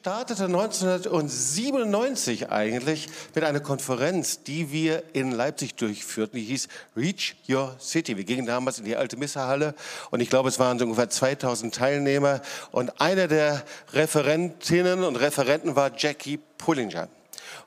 startete 1997 eigentlich mit einer Konferenz, die wir in Leipzig durchführten. Die hieß Reach Your City. Wir gingen damals in die alte Misserhalle und ich glaube, es waren so ungefähr 2000 Teilnehmer. Und einer der Referentinnen und Referenten war Jackie Pullinger.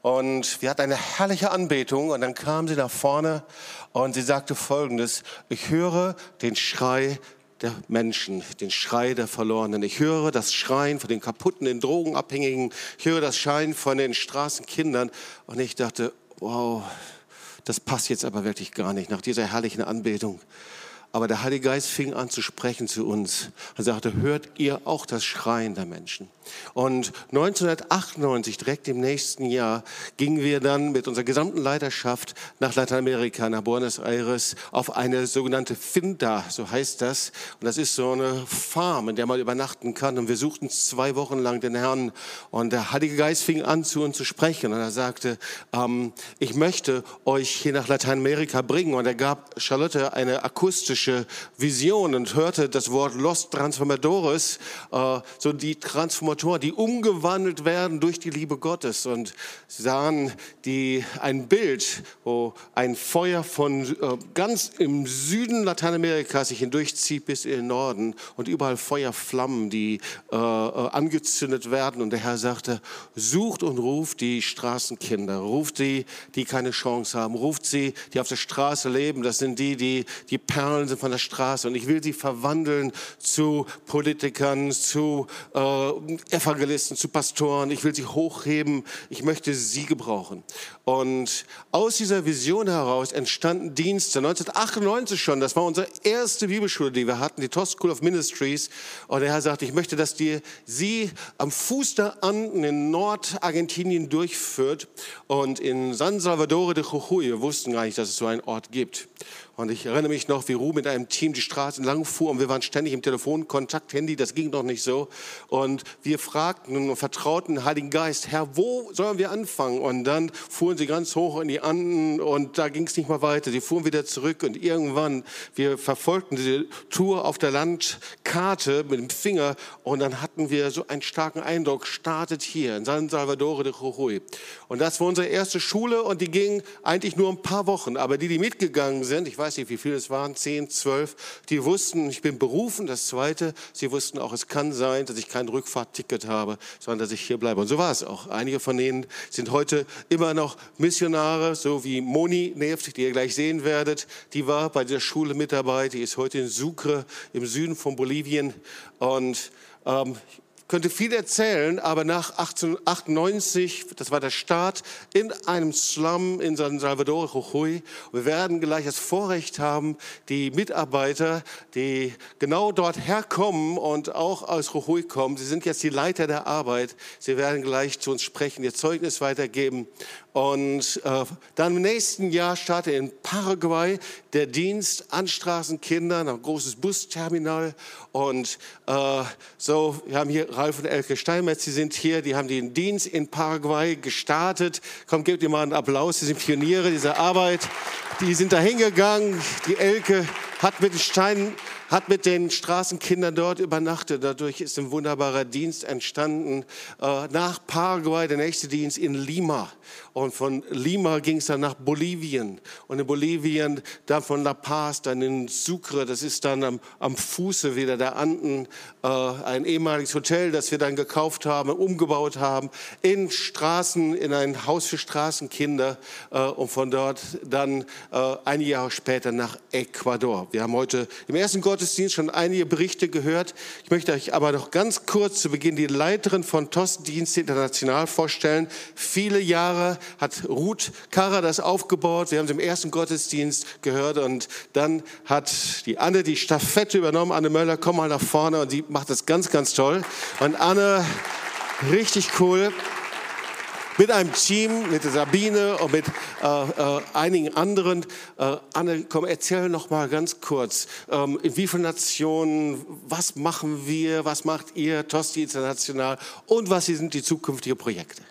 Und wir hatten eine herrliche Anbetung und dann kam sie nach vorne und sie sagte Folgendes, ich höre den Schrei der Menschen, den Schrei der Verlorenen. Ich höre das Schreien von den kaputten, den Drogenabhängigen. Ich höre das Schreien von den Straßenkindern. Und ich dachte, wow, das passt jetzt aber wirklich gar nicht nach dieser herrlichen Anbetung. Aber der Heilige Geist fing an zu sprechen zu uns. Er sagte, hört ihr auch das Schreien der Menschen? Und 1998, direkt im nächsten Jahr, gingen wir dann mit unserer gesamten Leiterschaft nach Lateinamerika, nach Buenos Aires, auf eine sogenannte Finda, so heißt das. Und das ist so eine Farm, in der man übernachten kann. Und wir suchten zwei Wochen lang den Herrn. Und der Heilige Geist fing an, zu uns zu sprechen. Und er sagte, ähm, ich möchte euch hier nach Lateinamerika bringen. Und er gab Charlotte eine akustische Vision und hörte das Wort Los Transformadores, äh, so die Transformation Motoren, die umgewandelt werden durch die Liebe Gottes und sahen die, ein Bild, wo ein Feuer von äh, ganz im Süden Lateinamerikas sich hindurchzieht bis in den Norden und überall Feuerflammen, die äh, äh, angezündet werden. Und der Herr sagte, sucht und ruft die Straßenkinder, ruft die, die keine Chance haben, ruft sie, die auf der Straße leben. Das sind die, die die Perlen sind von der Straße. Und ich will sie verwandeln zu Politikern, zu äh, Evangelisten, zu Pastoren. Ich will sie hochheben. Ich möchte sie gebrauchen. Und aus dieser Vision heraus entstanden Dienste. 1998 schon, das war unsere erste Bibelschule, die wir hatten, die Toss School of Ministries. Und der Herr sagte, ich möchte, dass dir sie am Fuß der Anden in Nordargentinien durchführt und in San Salvador de Jujuy. Wir wussten gar nicht, dass es so einen Ort gibt. Und ich erinnere mich noch, wie Ruben mit einem Team die Straßen lang fuhr und wir waren ständig im Telefonkontakt, Handy, das ging noch nicht so. Und wir fragten und vertrauten den Heiligen Geist, Herr, wo sollen wir anfangen? Und dann fuhren sie ganz hoch in die Anden und da ging es nicht mehr weiter. Sie fuhren wieder zurück und irgendwann, wir verfolgten diese Tour auf der Landkarte mit dem Finger und dann hatten wir so einen starken Eindruck, startet hier in San Salvador de Jujuy. Und das war unsere erste Schule und die ging eigentlich nur ein paar Wochen. Aber die, die mitgegangen sind, ich weiß nicht, wie viele es waren, zehn, zwölf, die wussten, ich bin berufen. Das Zweite, sie wussten auch, es kann sein, dass ich kein Rückfahrtticket habe, sondern dass ich hier bleibe. Und so war es auch. Einige von ihnen sind heute immer noch Missionare, so wie Moni Neft, die ihr gleich sehen werdet. Die war bei der Schule mit dabei. Die ist heute in Sucre im Süden von Bolivien. Und ähm, könnte viel erzählen, aber nach 1898, das war der Start, in einem Slum in San Salvador, Jujuy. Wir werden gleich das Vorrecht haben, die Mitarbeiter, die genau dort herkommen und auch aus Jujuy kommen, sie sind jetzt die Leiter der Arbeit, sie werden gleich zu uns sprechen, ihr Zeugnis weitergeben. Und äh, dann im nächsten Jahr startet in Paraguay der Dienst an Straßenkindern, ein großes Busterminal. Und äh, so, wir haben hier Ralf und Elke Steinmetz, sie sind hier, die haben den Dienst in Paraguay gestartet. Komm, gebt ihr mal einen Applaus, sie sind Pioniere dieser Arbeit. Die sind da hingegangen, die Elke hat mit den Steinen hat mit den Straßenkindern dort übernachtet. Dadurch ist ein wunderbarer Dienst entstanden. Äh, nach Paraguay der nächste Dienst in Lima. Und von Lima ging es dann nach Bolivien. Und in Bolivien dann von La Paz, dann in Sucre. Das ist dann am, am Fuße wieder der Anden. Äh, ein ehemaliges Hotel, das wir dann gekauft haben, umgebaut haben. In Straßen, in ein Haus für Straßenkinder. Äh, und von dort dann ein Jahr später nach Ecuador. Wir haben heute im ersten Gottesdienst Gottesdienst schon einige Berichte gehört. Ich möchte euch aber noch ganz kurz zu Beginn die Leiterin von TOS Dienste International vorstellen. Viele Jahre hat Ruth Karrer das aufgebaut. Wir haben es im ersten Gottesdienst gehört und dann hat die Anne die Staffette übernommen. Anne Möller, komm mal nach vorne und die macht das ganz, ganz toll. Und Anne, richtig cool mit einem Team, mit Sabine und mit äh, äh, einigen anderen. Äh, Anne, komm, erzähl noch mal ganz kurz, ähm, in wie vielen Nationen, was machen wir, was macht ihr, Tosti International und was sind die zukünftigen Projekte?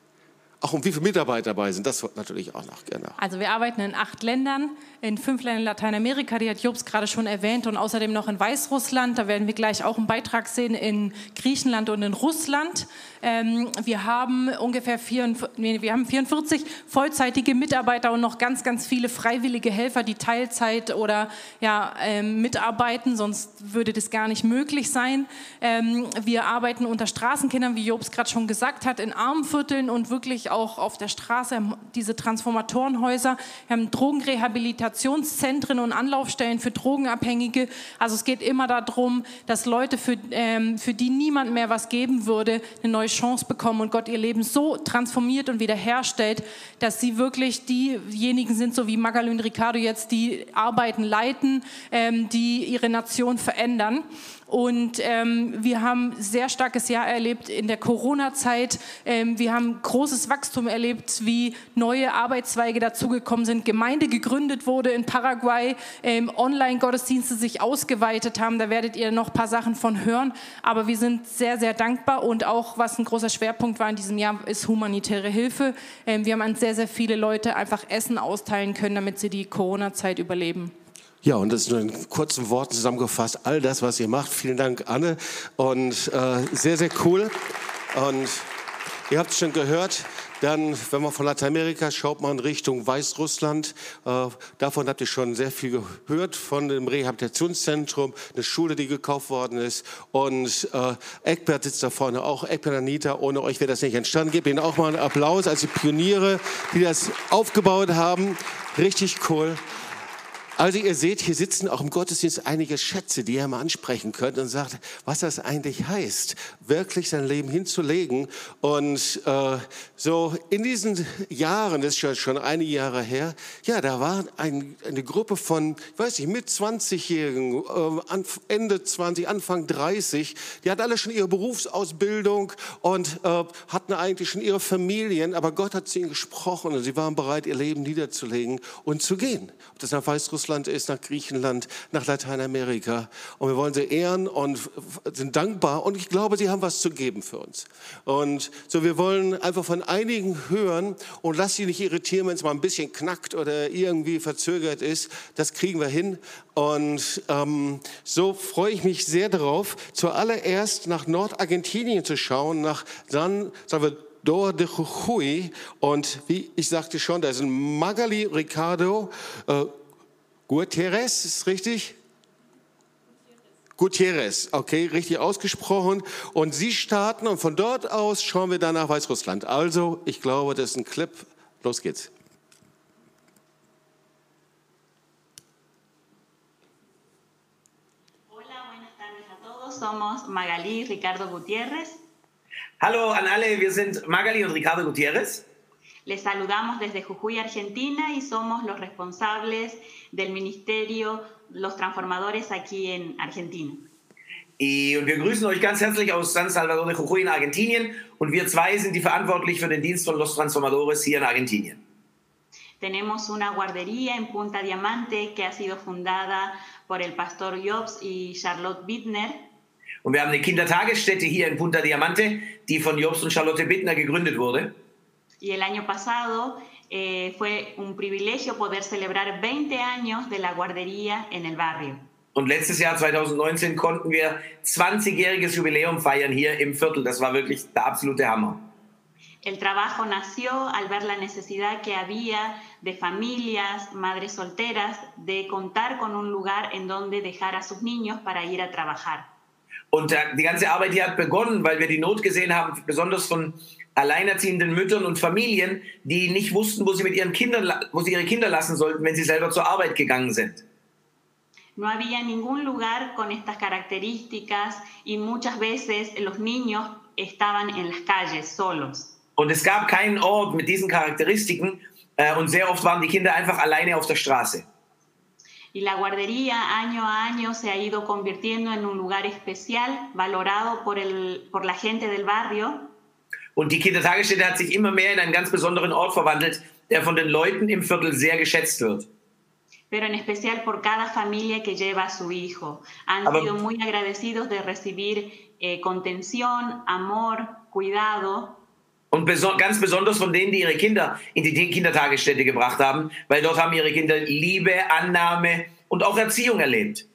Auch um wie viele Mitarbeiter dabei sind, das natürlich auch noch gerne. Also wir arbeiten in acht Ländern. In fünf Ländern in Lateinamerika, die hat Jobs gerade schon erwähnt, und außerdem noch in Weißrussland. Da werden wir gleich auch einen Beitrag sehen in Griechenland und in Russland. Ähm, wir haben ungefähr 44, nee, wir haben 44 vollzeitige Mitarbeiter und noch ganz, ganz viele freiwillige Helfer, die Teilzeit oder ja, ähm, mitarbeiten, sonst würde das gar nicht möglich sein. Ähm, wir arbeiten unter Straßenkindern, wie Jobs gerade schon gesagt hat, in Armenvierteln und wirklich auch auf der Straße, diese Transformatorenhäuser. Wir haben Drogenrehabilitationszentren und Anlaufstellen für Drogenabhängige. Also es geht immer darum, dass Leute, für, ähm, für die niemand mehr was geben würde, eine neue Chance bekommen und Gott ihr Leben so transformiert und wiederherstellt, dass sie wirklich diejenigen sind, so wie Magali und Ricardo jetzt, die Arbeiten leiten, ähm, die ihre Nation verändern. Und ähm, wir haben sehr starkes Jahr erlebt in der Corona-Zeit. Ähm, wir haben großes Wachstum erlebt, wie neue Arbeitszweige dazugekommen sind, Gemeinde gegründet wurde in Paraguay, ähm, Online-Gottesdienste sich ausgeweitet haben. Da werdet ihr noch ein paar Sachen von hören. Aber wir sind sehr, sehr dankbar. Und auch, was ein großer Schwerpunkt war in diesem Jahr, ist humanitäre Hilfe. Ähm, wir haben an sehr, sehr viele Leute einfach Essen austeilen können, damit sie die Corona-Zeit überleben. Ja, und das ist nur in kurzen Worten zusammengefasst, all das, was ihr macht. Vielen Dank, Anne. Und äh, sehr, sehr cool. Und ihr habt es schon gehört, dann, wenn man von Lateinamerika schaut, man Richtung Weißrussland. Äh, davon habt ihr schon sehr viel gehört, von dem Rehabilitationszentrum, eine Schule, die gekauft worden ist. Und äh, Eckbert sitzt da vorne auch. Eckbert Anita, ohne euch wäre das nicht entstanden. Gebt ihnen auch mal einen Applaus als die Pioniere, die das aufgebaut haben. Richtig cool. Also ihr seht, hier sitzen auch im Gottesdienst einige Schätze, die ihr mal ansprechen könnt und sagt, was das eigentlich heißt, wirklich sein Leben hinzulegen. Und äh, so in diesen Jahren, das ist schon, schon einige Jahre her, ja, da war ein, eine Gruppe von, ich weiß nicht, mit 20-Jährigen, äh, Ende 20, Anfang 30, die hatten alle schon ihre Berufsausbildung und äh, hatten eigentlich schon ihre Familien, aber Gott hat zu ihnen gesprochen und sie waren bereit, ihr Leben niederzulegen und zu gehen. Ob das nach Weißrussland Russland ist, nach Griechenland, nach Lateinamerika. Und wir wollen sie ehren und sind dankbar. Und ich glaube, sie haben was zu geben für uns. Und so, wir wollen einfach von einigen hören und lass sie nicht irritieren, wenn es mal ein bisschen knackt oder irgendwie verzögert ist. Das kriegen wir hin. Und ähm, so freue ich mich sehr darauf, zuallererst nach Nordargentinien zu schauen, nach San, sagen wir, Dor de Jujuy. Und wie ich sagte schon, da sind Magali Ricardo, äh, Gutierrez, ist richtig? Gutierrez, okay, richtig ausgesprochen. Und Sie starten und von dort aus schauen wir dann nach Weißrussland. Also, ich glaube, das ist ein Clip. Los geht's. Hola, buenas tardes a todos. Somos Magali y Ricardo Gutiérrez. Hallo an alle, wir sind Magali und Ricardo Gutiérrez. Les saludamos desde Jujuy, Argentina, y somos los responsables del ministerio Los Transformadores aquí en Argentina. Y wir grüßen euch ganz herzlich aus San Salvador de Jujuy in Argentinien und wir zwei sind die verantwortlich für den Dienst von Los Transformadores hier in Argentinien. Tenemos una guardería en Punta Diamante que ha sido fundada por el pastor Jobs y Charlotte Bittner. Und wir haben eine Kindertagesstätte hier in Punta Diamante, die von Jobs und Charlotte Bittner gegründet wurde. Y el año pasado eh, fue un privilegio poder celebrar 20 años de la guardería en el barrio. Und letztes Jahr 2019 konnten wir 20-jähriges Jubiläum feiern hier im Viertel. Das war wirklich der absolute Hammer. El trabajo nació al ver la necesidad que había de familias, madres solteras, de contar con un lugar en donde dejar a sus niños para ir a trabajar. Und die ganze Arbeit hier hat begonnen, weil wir die Not gesehen haben, besonders von alleinerziehenden Müttern und Familien, die nicht wussten, wo sie mit ihren Kindern, wo sie ihre Kinder lassen sollten, wenn sie selber zur Arbeit gegangen sind. No había ningún lugar con estas características y muchas veces los niños estaban en las calles solos. Und es gab keinen Ort mit diesen Charakteristiken äh, und sehr oft waren die Kinder einfach alleine auf der Straße. Y la guardería año a año se ha ido convirtiendo en un lugar especial, valorado por, el, por la gente del barrio. Und die Kindertagesstätte hat sich immer mehr in einen ganz besonderen Ort verwandelt, der von den Leuten im Viertel sehr geschätzt wird. pero en especial por cada familia que lleva a su hijo. Han Aber- sido muy agradecidos de recibir eh, contención, amor, cuidado. Und beso ganz besonders von denen, die ihre Kinder in die Kindertagesstätte gebracht haben, weil dort haben ihre Kinder Liebe, Annahme und auch Erziehung erlebt.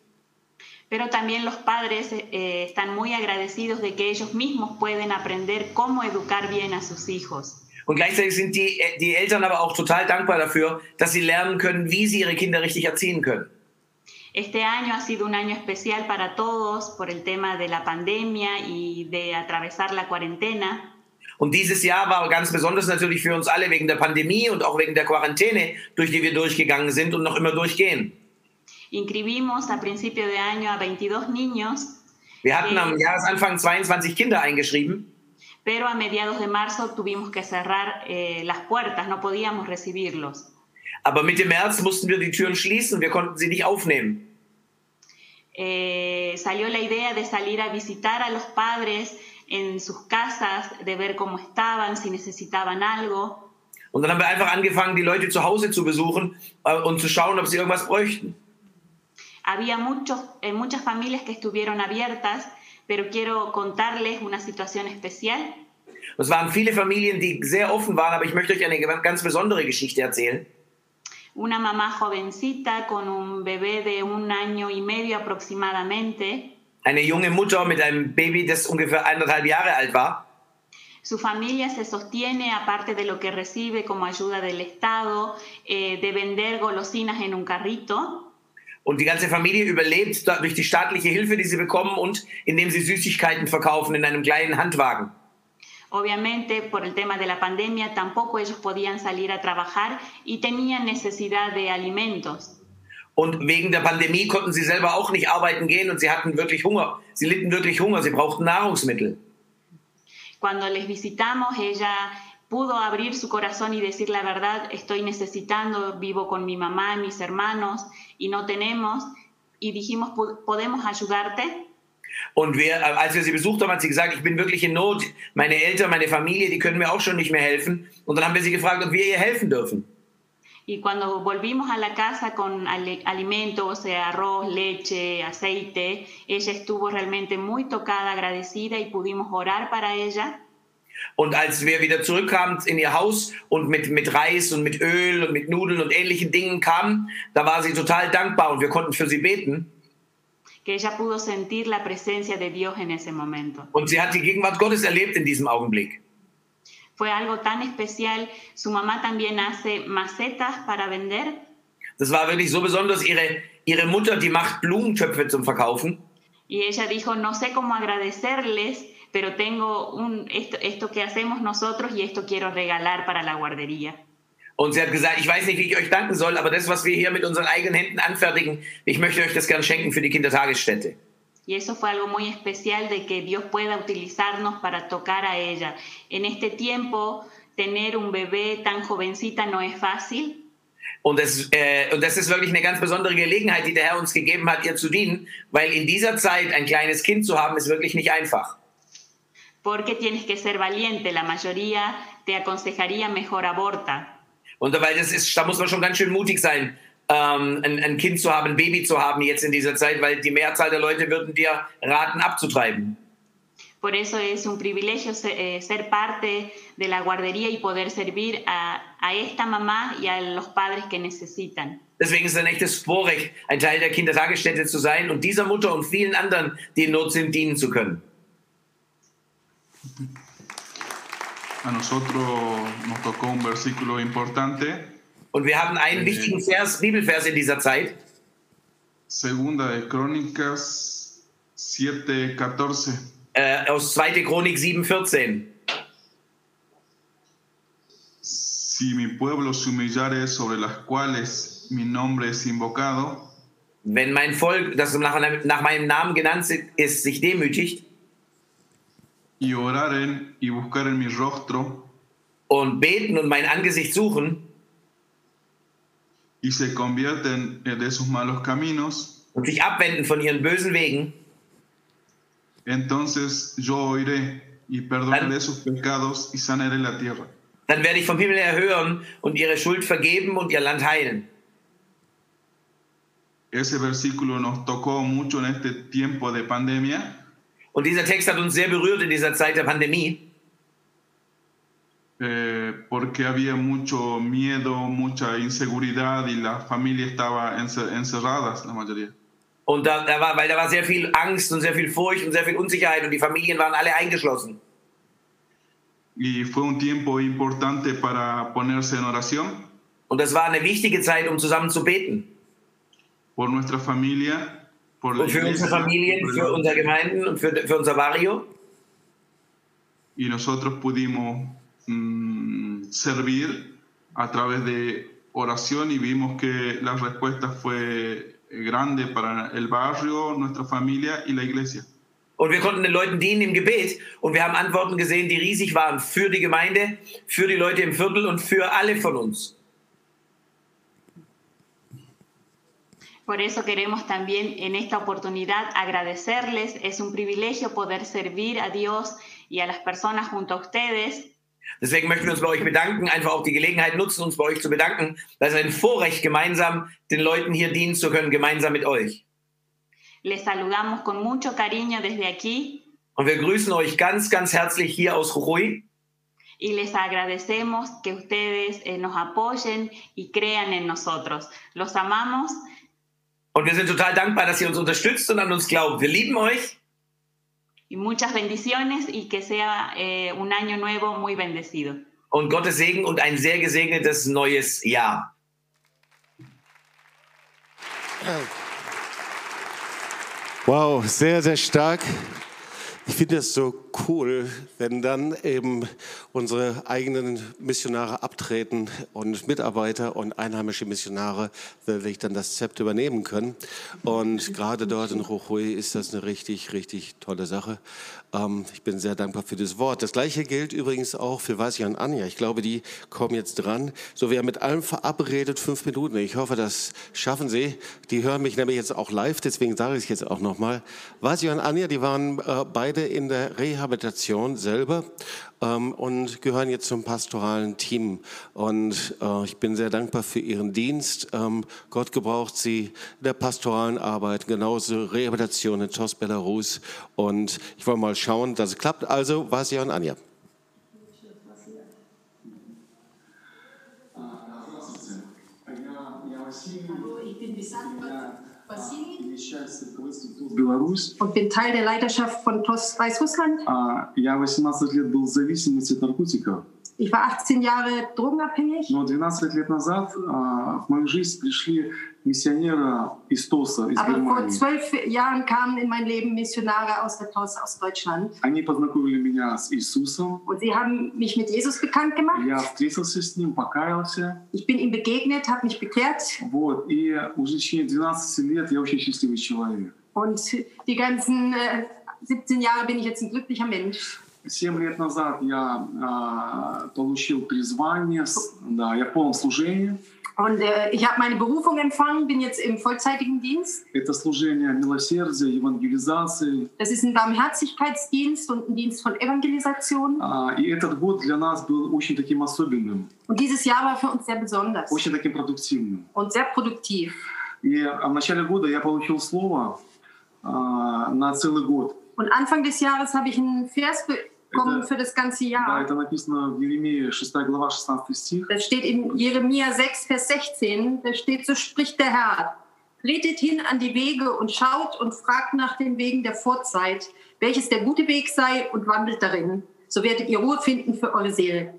Pero también los padres eh, están muy agradecidos de que ellos mismos pueden aprender cómo educar bien a sus hijos. Und gleichzeitig sind die, die Eltern aber auch total dankbar dafür, dass sie lernen können, wie sie ihre Kinder richtig erziehen können. Este año ha sido un año especial para todos por el tema de la pandemia y de atravesar la cuarentena. Und dieses Jahr war ganz besonders natürlich für uns alle wegen der Pandemie und auch wegen der Quarantäne, durch die wir durchgegangen sind und noch immer durchgehen. Inscribimos a principio de año a 22 niños. Wir hatten am Jahresanfang 22 Kinder eingeschrieben. Pero a mediados de marzo tuvimos que cerrar eh, las puertas, no podíamos recibirlos. Aber Mitte März mussten wir die Türen schließen, wir konnten sie nicht aufnehmen. Eh, salió la idea de salir a visitar a los padres en sus casas, de ver cómo estaban, si necesitaban algo. Und dann haben wir einfach angefangen, die Leute zu Hause zu besuchen äh, und zu schauen, ob sie irgendwas bräuchten. Había muchos, eh, muchas familias que estuvieron abiertas, pero quiero contarles una situación especial. Es waren viele Familien, die sehr offen waren, aber ich möchte euch eine ganz besondere Geschichte erzählen. Una mamá jovencita con un bebé de un año y medio aproximadamente. Eine junge Mutter mit einem Baby, das ungefähr eineinhalb Jahre alt war. Su familia se sostiene, aparte de lo que recibe como ayuda del Estado, eh, de vender golosinas en un carrito. Und die ganze Familie überlebt durch die staatliche Hilfe, die sie bekommen und indem sie Süßigkeiten verkaufen in einem kleinen Handwagen. Obviamente, por el tema de la pandemia, tampoco ellos podían salir a trabajar y tenían necesidad de alimentos. Und wegen der Pandemie konnten sie selber auch nicht arbeiten gehen und sie hatten wirklich Hunger. Sie litten wirklich Hunger, sie brauchten Nahrungsmittel. Cuando les visitamos, ella pudo abrir su corazón y decir la verdad, estoy necesitando, vivo con mi mamá, mis hermanos y no tenemos. Y dijimos, ¿podemos ayudarte? Und wir, als wir sie besucht haben, hat sie gesagt, ich bin wirklich in Not. Meine Eltern, meine Familie, die können mir auch schon nicht mehr helfen. Und dann haben wir sie gefragt, ob wir ihr helfen dürfen. Y cuando volvimos a la casa con alimentos, arroz, leche, aceite, ella estuvo realmente muy tocada, agradecida y pudimos orar para ella. Und als wir wieder zurückkamen in ihr Haus und mit, mit Reis und mit Öl und mit Nudeln und ähnlichen Dingen kamen, da war sie total dankbar und wir konnten für sie beten. Que ella pudo sentir la presencia de Dios en ese momento. Und sie hat die Gegenwart Gottes erlebt in diesem Augenblick. Fue algo tan especial. Su mamá también hace macetas para vender. Das war wirklich so besonders. Ihre, ihre Mutter, die macht Blumentöpfe zum Verkaufen. Y ella dijo, no sé cómo agradecerles, pero tengo un, esto, esto que hacemos nosotros y esto quiero regalar para la guardería. Und sie hat gesagt, ich weiß nicht, wie ich euch danken soll, aber das, was wir hier mit unseren eigenen Händen anfertigen, ich möchte euch das gern schenken für die Kindertagesstätte. Y eso fue algo muy especial de que Dios pueda utilizarnos para tocar a ella. En este tiempo, tener un bebé tan jovencita no es fácil. Und das, äh, und das ist wirklich eine ganz besondere Gelegenheit, die der Herr uns gegeben hat, ihr zu dienen, weil in dieser Zeit ein kleines Kind zu haben, ist wirklich nicht einfach. Porque tienes que ser valiente. La mayoría te aconsejaría mejor aborta. Und weil das ist, da muss man schon ganz schön mutig sein, ähm, ein, ein, Kind zu haben, ein Baby zu haben jetzt in dieser Zeit, weil die Mehrzahl der Leute würden dir raten, abzutreiben. Por eso es un privilegio ser, eh, ser parte de la guardería y poder servir a, a, esta mamá y a los padres que necesitan. Deswegen ist es ein echtes Vorrecht, ein Teil der Kindertagesstätte zu sein und dieser Mutter und vielen anderen, die in Not sind, dienen zu können. A nosotros nos tocó un versículo importante Und wir haben einen wichtigen Vers, Bibelvers in dieser Zeit. Segunda de Crónicas 7:14. Äh, aus 2. Chronik 7:14. Si mi pueblo se humillare sobre las cuales mi nombre es invocado, wenn mein Volk, das nach, nach meinem Namen genannt ist, sich demütigt, y oraren y buscaren mi rostro, und beten und mein Angesicht suchen, y se convierten de sus malos caminos, und sich abwenden von ihren bösen Wegen, entonces yo oiré y perdonaré sus pecados y sanaré la tierra. Dann werde ich vom Himmel her hören und ihre Schuld vergeben und ihr Land heilen. Ese versículo nos tocó mucho en este tiempo de pandemia. Und dieser Text hat uns sehr berührt in dieser Zeit der Pandemie. Eh, porque había mucho miedo, mucha inseguridad y la familia estaba ence- encerradas, la mayoría. Und da, da war, weil da war sehr viel Angst und sehr viel Furcht und sehr viel Unsicherheit und die Familien waren alle eingeschlossen. Y fue un tiempo importante para ponerse en oración Und das war eine wichtige Zeit, um zusammen zu beten. por nuestra familia, por Und für unsere Familien, für unsere Gemeinden und für, für unser Barrio. y nosotros pudimos mm, servir a través de oración y vimos que la respuesta fue grande para el barrio, nuestra familia y la iglesia. Und wir konnten den Leuten dienen im Gebet. Und wir haben Antworten gesehen, die riesig waren für die Gemeinde, für die Leute im Viertel und für alle von uns. Por eso queremos también en esta oportunidad agradecerles. Es un privilegio poder servir a Dios y a las personas junto a ustedes. Deswegen möchten wir uns bei euch bedanken, einfach auch die Gelegenheit nutzen, uns bei euch zu bedanken. Das ist ein Vorrecht, gemeinsam den Leuten hier dienen zu können, gemeinsam mit euch. Les saludamos con mucho cariño desde aquí Und wir grüßen euch ganz, ganz herzlich hier aus Jujuy. y les agradecemos que ustedes eh, nos apoyen y crean en nosotros. Los amamos Und wir sind total dankbar, dass ihr uns unterstützt und an uns glaubt. Wir lieben euch y muchas bendiciones y que sea eh, un año nuevo muy bendecido. und Gottes Segen und ein sehr gesegnetes neues Jahr. Wow, sehr, sehr stark. Ich finde es so cool, wenn dann eben unsere eigenen Missionare abtreten und Mitarbeiter und einheimische Missionare wirklich dann das Zept übernehmen können. Und gerade dort in Jujuy ist das eine richtig, richtig tolle Sache. Ähm, ich bin sehr dankbar für das Wort. Das gleiche gilt übrigens auch für Vasja und Anja. Ich glaube, die kommen jetzt dran. So, wir haben mit allem verabredet, fünf Minuten. Ich hoffe, das schaffen sie. Die hören mich nämlich jetzt auch live, deswegen sage ich es jetzt auch nochmal. Vasja und Anja, die waren äh, beide in der Rehabilitation selber ähm, und gehören jetzt zum pastoralen Team. Und äh, ich bin sehr dankbar für ihren Dienst. Ähm, Gott gebraucht sie in der pastoralen Arbeit, genauso Rehabilitation in TOS Belarus. Und ich wollte mal schauen, dass es klappt. Also, Vasja und Anja. Беларусь. Und bin Teil der Leiterschaft von TOS Weißrussland. Я 18 лет был в зависимости от наркотиков. Ich war 18 Jahre drogenabhängig. Но 12 лет назад а, в мою жизнь пришли миссионеры из ТОСа, из Aber Германии. vor zwölf Jahren kamen in mein Leben Missionare aus der TOS aus Deutschland. Они познакомили меня с Иисусом. Und sie haben mich mit Jesus bekannt gemacht. Я встретился с ним, покаялся. Ich bin ihm begegnet, habe mich bekehrt. Вот, и уже в течение 12 лет я очень счастливый человек. Und die ganzen äh, 17 Jahre bin ich jetzt ein glücklicher Mensch. Семь лет назад я äh, получил призвание, да, я полон служения. Und äh, ich habe meine Berufung empfangen, bin jetzt im vollzeitigen Dienst. Это служение милосердия, евангелизации. Das ist ein Barmherzigkeitsdienst und ein Dienst von Evangelisation. А, и этот год для нас был очень таким особенным. Und dieses Jahr war für uns sehr besonders. Очень таким продуктивным. Und sehr produktiv. И в начале года я получил слово. Äh, на целый год. Und Anfang des Jahres habe ich einen Vers bekommen это, für das ganze Jahr. Да, это написано в Еремии 6 глава 16 стих. Das steht in Jeremia 6 Vers 16, da steht so spricht der Herr: Tretet hin an die Wege und schaut und fragt nach den Wegen der Vorzeit, welches der gute Weg sei und wandelt darin. So werdet ihr Ruhe finden für eure Seele.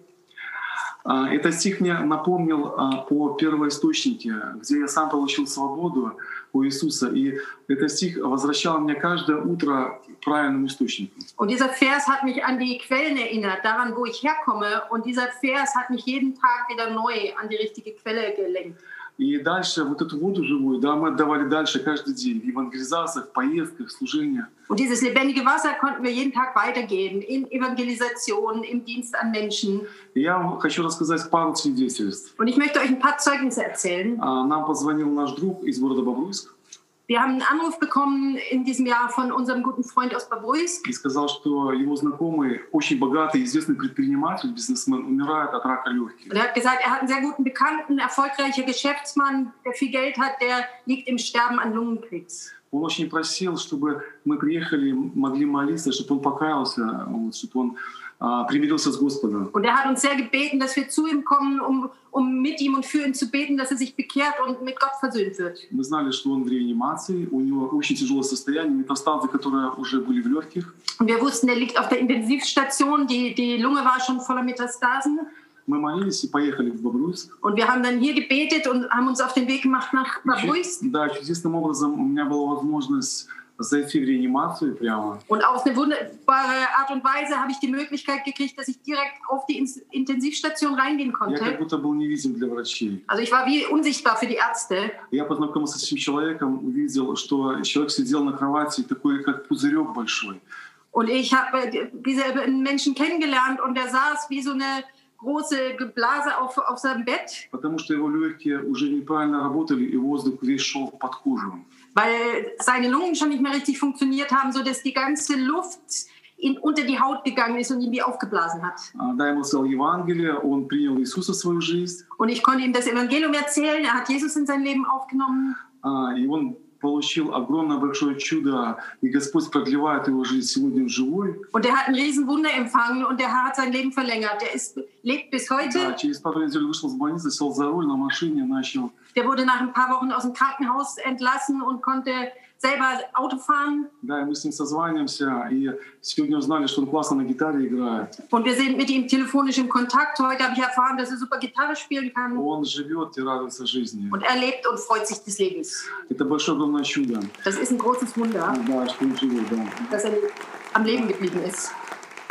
А, Этот стих мне напомнил а, о первоисточнике, где я сам получил свободу у Иисуса. И этот стих возвращал меня каждое утро к правильному источнику. Und dieser Vers hat mich an die Quellen erinnert, daran, wo ich herkomme. Und dieser Vers hat mich jeden Tag wieder neu an die richtige Quelle gelenkt. И дальше вот эту воду живую, да, мы отдавали дальше каждый день в евангелизациях, в поездках, в служениях. Und dieses lebendige Wasser konnten wir jeden Tag weitergeben, in Evangelisation, im Dienst an Menschen. Я хочу рассказать пару свидетельств. Und ich möchte euch ein paar Zeugnisse erzählen. А, Нам позвонил наш друг из города Бобруйск Wir haben einen Anruf bekommen in diesem Jahr von unserem guten Freund aus Бобруйск. И сказал, что его знакомый, очень богатый, известный предприниматель, бизнесмен, умирает от рака легких. Er hat gesagt, er hat einen sehr guten Bekannten, erfolgreicher Geschäftsmann, der viel Geld hat, der liegt im Sterben an Lungenkrebs. Он очень просил, чтобы мы приехали, могли молиться, чтобы он покаялся, чтобы он Ah, uh, Privilegios Und er hat uns sehr gebeten, dass wir zu ihm kommen, um, um mit ihm und für ihn zu beten, dass er sich bekehrt und mit Gott versöhnt wird. Мы знали, что он в реанимации, у него очень тяжелое состояние, метастазы, которые уже были в легких. Und wir wussten, er liegt auf der Intensivstation, die, die Lunge war schon voller Metastasen. Мы молились и поехали в Бобруйск. Und wir haben dann hier gebetet und haben uns auf den Weg gemacht nach Бобруйск. Да, чудесным образом у меня была возможность sehr viel Reanimation прямо. Und auf eine wunderbare Art und Weise habe ich die Möglichkeit gekriegt, dass ich direkt auf die Intensivstation reingehen konnte. Also ich war wie unsichtbar für die Ärzte. Und ich habe äh, diesen Menschen kennengelernt und der saß wie so eine große Blase auf, auf seinem Bett. Потому что его легкие уже неправильно работали, и воздух весь шел под кожу weil seine Lungen schon nicht mehr richtig funktioniert haben, sodass die ganze Luft in, unter die Haut gegangen ist und ihn wie aufgeblasen hat. Und ich konnte ihm das Evangelium erzählen, er hat Jesus in sein Leben aufgenommen получил огромное большое чудо, и Господь продлевает его жизнь сегодня живой. Und er hat ein Riesenwunder empfangen und der Herr hat sein Leben verlängert. Er ist, lebt bis heute. Да, через пару недель вышел из больницы, сел за руль на машине, начал. Der wurde nach ein paar Wochen aus dem Krankenhaus entlassen und konnte selber Auto fahren. Да, мы с ним созваниваемся, и сегодня узнали, что он классно на гитаре играет. Und wir sind mit ihm telefonisch im Kontakt. Heute habe ich erfahren, dass er super Gitarre spielen kann. Он живет и радуется жизни. Und er lebt und freut sich des Lebens. Это большое огромное чудо. Das ist ein großes Wunder. Да, что он живет, да. Dass er am Leben geblieben ist.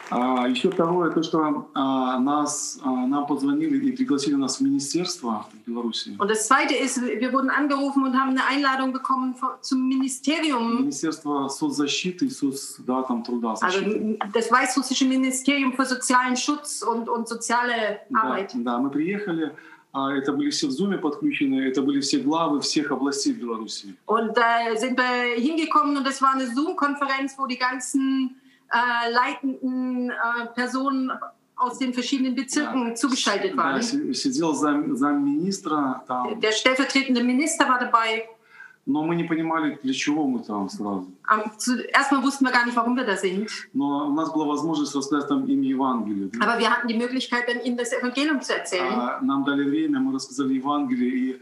Еще второе, то, что нас, нам позвонили и пригласили нас в министерство в Беларуси. Und das zweite ist, wir wurden angerufen und haben eine Einladung bekommen zum Ministerium. Министерство соцзащиты и соц, да, там, труда, защиты. Also, das weißrussische Ministerium für sozialen Schutz und, und soziale Arbeit. Да, да, мы приехали. Это были все в Zoom подключены, это были все главы всех областей Беларуси. Und äh, sind wir hingekommen und das war eine Zoom-Konferenz, wo die ganzen äh, leitenden äh, Personen aus den verschiedenen Bezirken ja, zugeschaltet waren. Ja, der stellvertretende Minister war dabei. Но мы не понимали, для чего мы там сразу. Erstmal wussten wir gar nicht, warum wir da sind. Но у нас была возможность рассказать там им Евангелие. Aber wir hatten die Möglichkeit, dann ihnen das Evangelium zu erzählen. Нам дали время, мы рассказали Евангелие и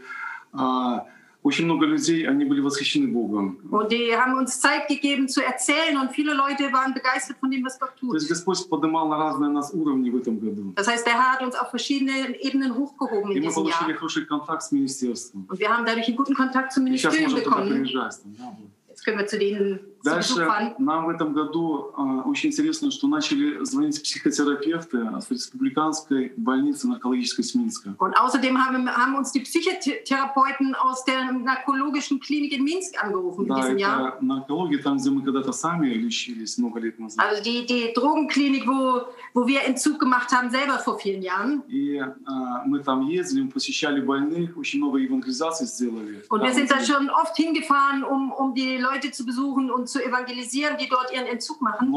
Очень много людей, они были восхищены Богом. Und die haben uns Zeit gegeben zu erzählen und viele Leute waren begeistert von dem, was Gott tut. То есть Господь поднимал на разные нас уровни в этом году. Das heißt, er hat uns auf verschiedenen Ebenen hochgehoben in diesem Jahr. И мы получили хороший контакт с министерством. Und wir haben dadurch einen guten Kontakt zum Ministerium bekommen. Сейчас можно туда приезжать. Jetzt können wir zu denen Дальше zu fahren. нам в этом году э, очень интересно, что начали звонить психотерапевты с республиканской больницы наркологической Минска. Und außerdem haben, haben uns die Psychotherapeuten aus der наркологischen Klinik in Minsk angerufen да, in diesem Jahr. наркология, там, где мы когда-то сами лечились много лет назад. Also die, die Drogenklinik, wo, wo wir Entzug gemacht haben, selber vor vielen Jahren. И э, мы там ездили, мы посещали больных, очень много евангелизаций сделали. Und wir sind da schon oft hingefahren, um, um die Leute zu besuchen und zu evangelisieren, die dort ihren Entzug machen.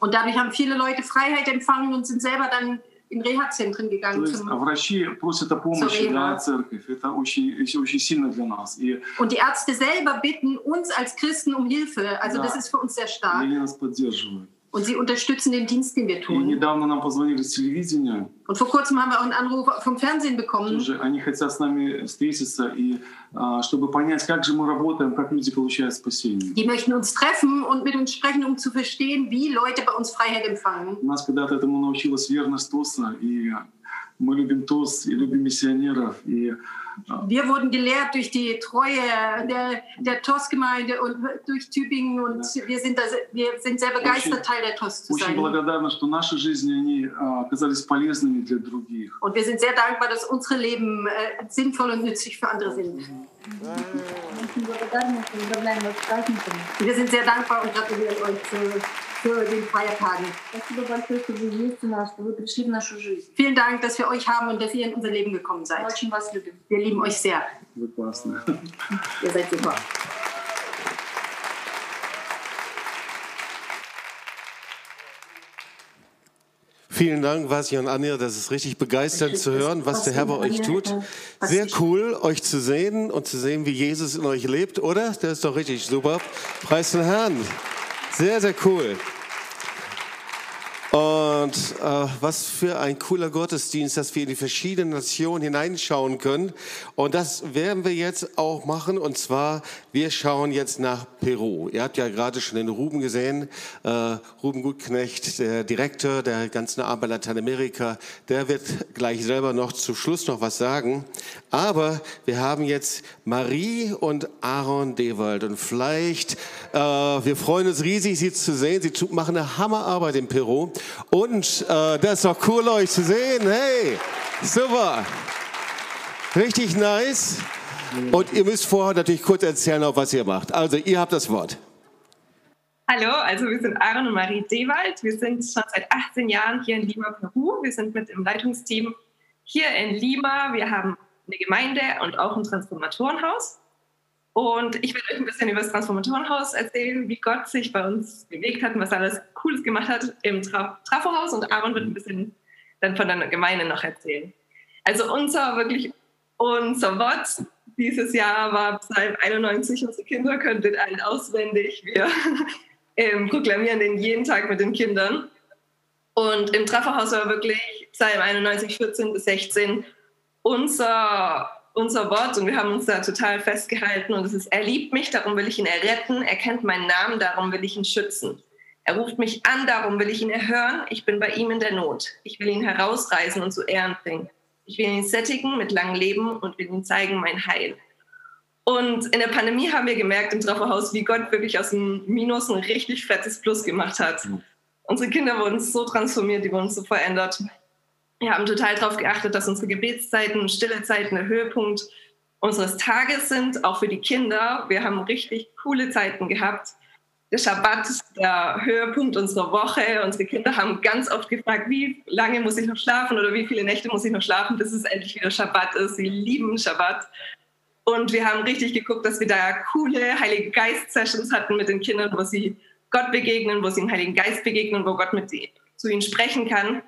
Und dadurch haben viele Leute Freiheit empfangen und sind selber dann in Reha-Zentren gegangen. То врачи просят о помощи для церкви. Это очень, очень сильно для нас. И, Und die Ärzte selber bitten uns als Christen um Hilfe. Also да, das ist für uns sehr stark. Они нас поддерживают. Und sie unterstützen den Dienst, den wir И tun. недавно нам позвонили с телевидения. Und vor kurzem haben wir auch einen Anruf vom Fernsehen bekommen. Тоже они хотят с нами встретиться, и а, чтобы понять, как же мы работаем, как люди получают спасение. Die möchten uns treffen und mit uns sprechen, um zu verstehen, wie Leute bei uns Freiheit empfangen. Нас когда-то этому научилась верность ТОСа, и Мы любим ТУЗ и любим миссионеров. И, Wir wurden gelehrt durch die Treue der, der TOS-Gemeinde und durch Tübingen und wir, sind das, wir sind sehr begeistert, Teil der TOS zu sein. Und wir sind sehr dankbar, dass unsere Leben äh, sinnvoll und nützlich für andere sind. Wir sind sehr dankbar und gratulieren euch zu für den Feiertagen. Спасибо большое, что вы есть у нас, что вы пришли в нашу жизнь. Vielen Dank, dass wir euch haben und dass ihr in unser Leben gekommen seid. Очень вас любим. Wir lieben euch sehr. Вы классно. Ne? Ihr seid super. Vielen Dank, Vasi und Anja. Das ist richtig begeisternd zu hören, was der Herr bei euch tut. Sehr cool, euch zu sehen und zu sehen, wie Jesus in euch lebt, oder? Das ist doch richtig super. Preis den Herrn. Sehr, sehr cool. Und äh, was für ein cooler Gottesdienst, dass wir in die verschiedenen Nationen hineinschauen können. Und das werden wir jetzt auch machen. Und zwar, wir schauen jetzt nach Peru. Ihr habt ja gerade schon den Ruben gesehen. Äh, Ruben Gutknecht, der Direktor der ganzen Arbeit Lateinamerika, der wird gleich selber noch zu Schluss noch was sagen. Aber wir haben jetzt Marie und Aaron Dewald. Und vielleicht, äh, wir freuen uns riesig, Sie zu sehen. Sie machen eine Hammerarbeit in Peru. Und äh, das ist doch cool, euch zu sehen. Hey, super. Richtig nice. Und ihr müsst vorher natürlich kurz erzählen, auch was ihr macht. Also, ihr habt das Wort. Hallo, also wir sind Aaron und Marie Dewald. Wir sind schon seit 18 Jahren hier in Lima, Peru. Wir sind mit im Leitungsteam hier in Lima. Wir haben eine Gemeinde und auch ein Transformatorenhaus. Und ich werde euch ein bisschen über das Transformatorenhaus erzählen, wie Gott sich bei uns bewegt hat und was er alles Cooles gemacht hat im Tra Trafohaus. Und Aaron wird ein bisschen dann von der Gemeinde noch erzählen. Also unser wirklich unser Wort dieses Jahr war Psalm 91. Unsere Kinder können den allen auswendig. Wir ähm, proklamieren den jeden Tag mit den Kindern. Und im Trafferhaus war wirklich Psalm 91, 14 bis 16 unser unser Wort und wir haben uns da total festgehalten und es ist, er liebt mich, darum will ich ihn erretten, er kennt meinen Namen, darum will ich ihn schützen. Er ruft mich an, darum will ich ihn erhören, ich bin bei ihm in der Not. Ich will ihn herausreißen und zu Ehren bringen. Ich will ihn sättigen mit langem Leben und will ihm zeigen mein Heil. Und in der Pandemie haben wir gemerkt im Trafferhaus, wie Gott wirklich aus einem Minus ein richtig fettes Plus gemacht hat. Mhm. Unsere Kinder wurden so transformiert, die wurden so verändert wir haben total darauf geachtet, dass unsere Gebetszeiten, stille Zeiten der Höhepunkt unseres Tages sind, auch für die Kinder. Wir haben richtig coole Zeiten gehabt. Der Schabbat, der Höhepunkt unserer Woche. Unsere Kinder haben ganz oft gefragt, wie lange muss ich noch schlafen oder wie viele Nächte muss ich noch schlafen, bis es endlich wieder Schabbat ist. Sie lieben Schabbat. Und wir haben richtig geguckt, dass wir da coole Heilige Geist-Sessions hatten mit den Kindern, wo sie Gott begegnen, wo sie den Heiligen Geist begegnen, wo Gott mit zu ihnen sprechen kann.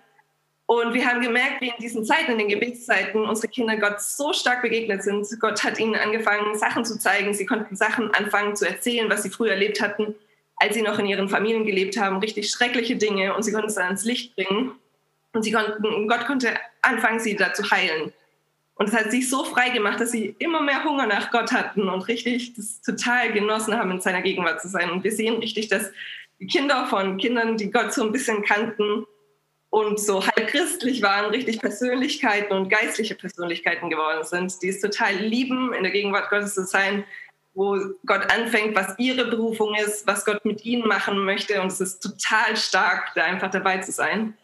Und wir haben gemerkt, wie in diesen Zeiten, in den Gebetszeiten, unsere Kinder Gott so stark begegnet sind. Gott hat ihnen angefangen, Sachen zu zeigen. Sie konnten Sachen anfangen zu erzählen, was sie früher erlebt hatten, als sie noch in ihren Familien gelebt haben. Richtig schreckliche Dinge. Und sie konnten es dann ans Licht bringen. Und sie konnten, Gott konnte anfangen, sie da zu heilen. Und es hat sich so frei gemacht, dass sie immer mehr Hunger nach Gott hatten und richtig das total genossen haben, in seiner Gegenwart zu sein. Und wir sehen richtig, dass die Kinder von Kindern, die Gott so ein bisschen kannten, und so halb christlich waren, richtig Persönlichkeiten und geistliche Persönlichkeiten geworden sind, die es total lieben, in der Gegenwart Gottes zu sein, wo Gott anfängt, was ihre Berufung ist, was Gott mit ihnen machen möchte. Und es ist total stark, da einfach dabei zu sein.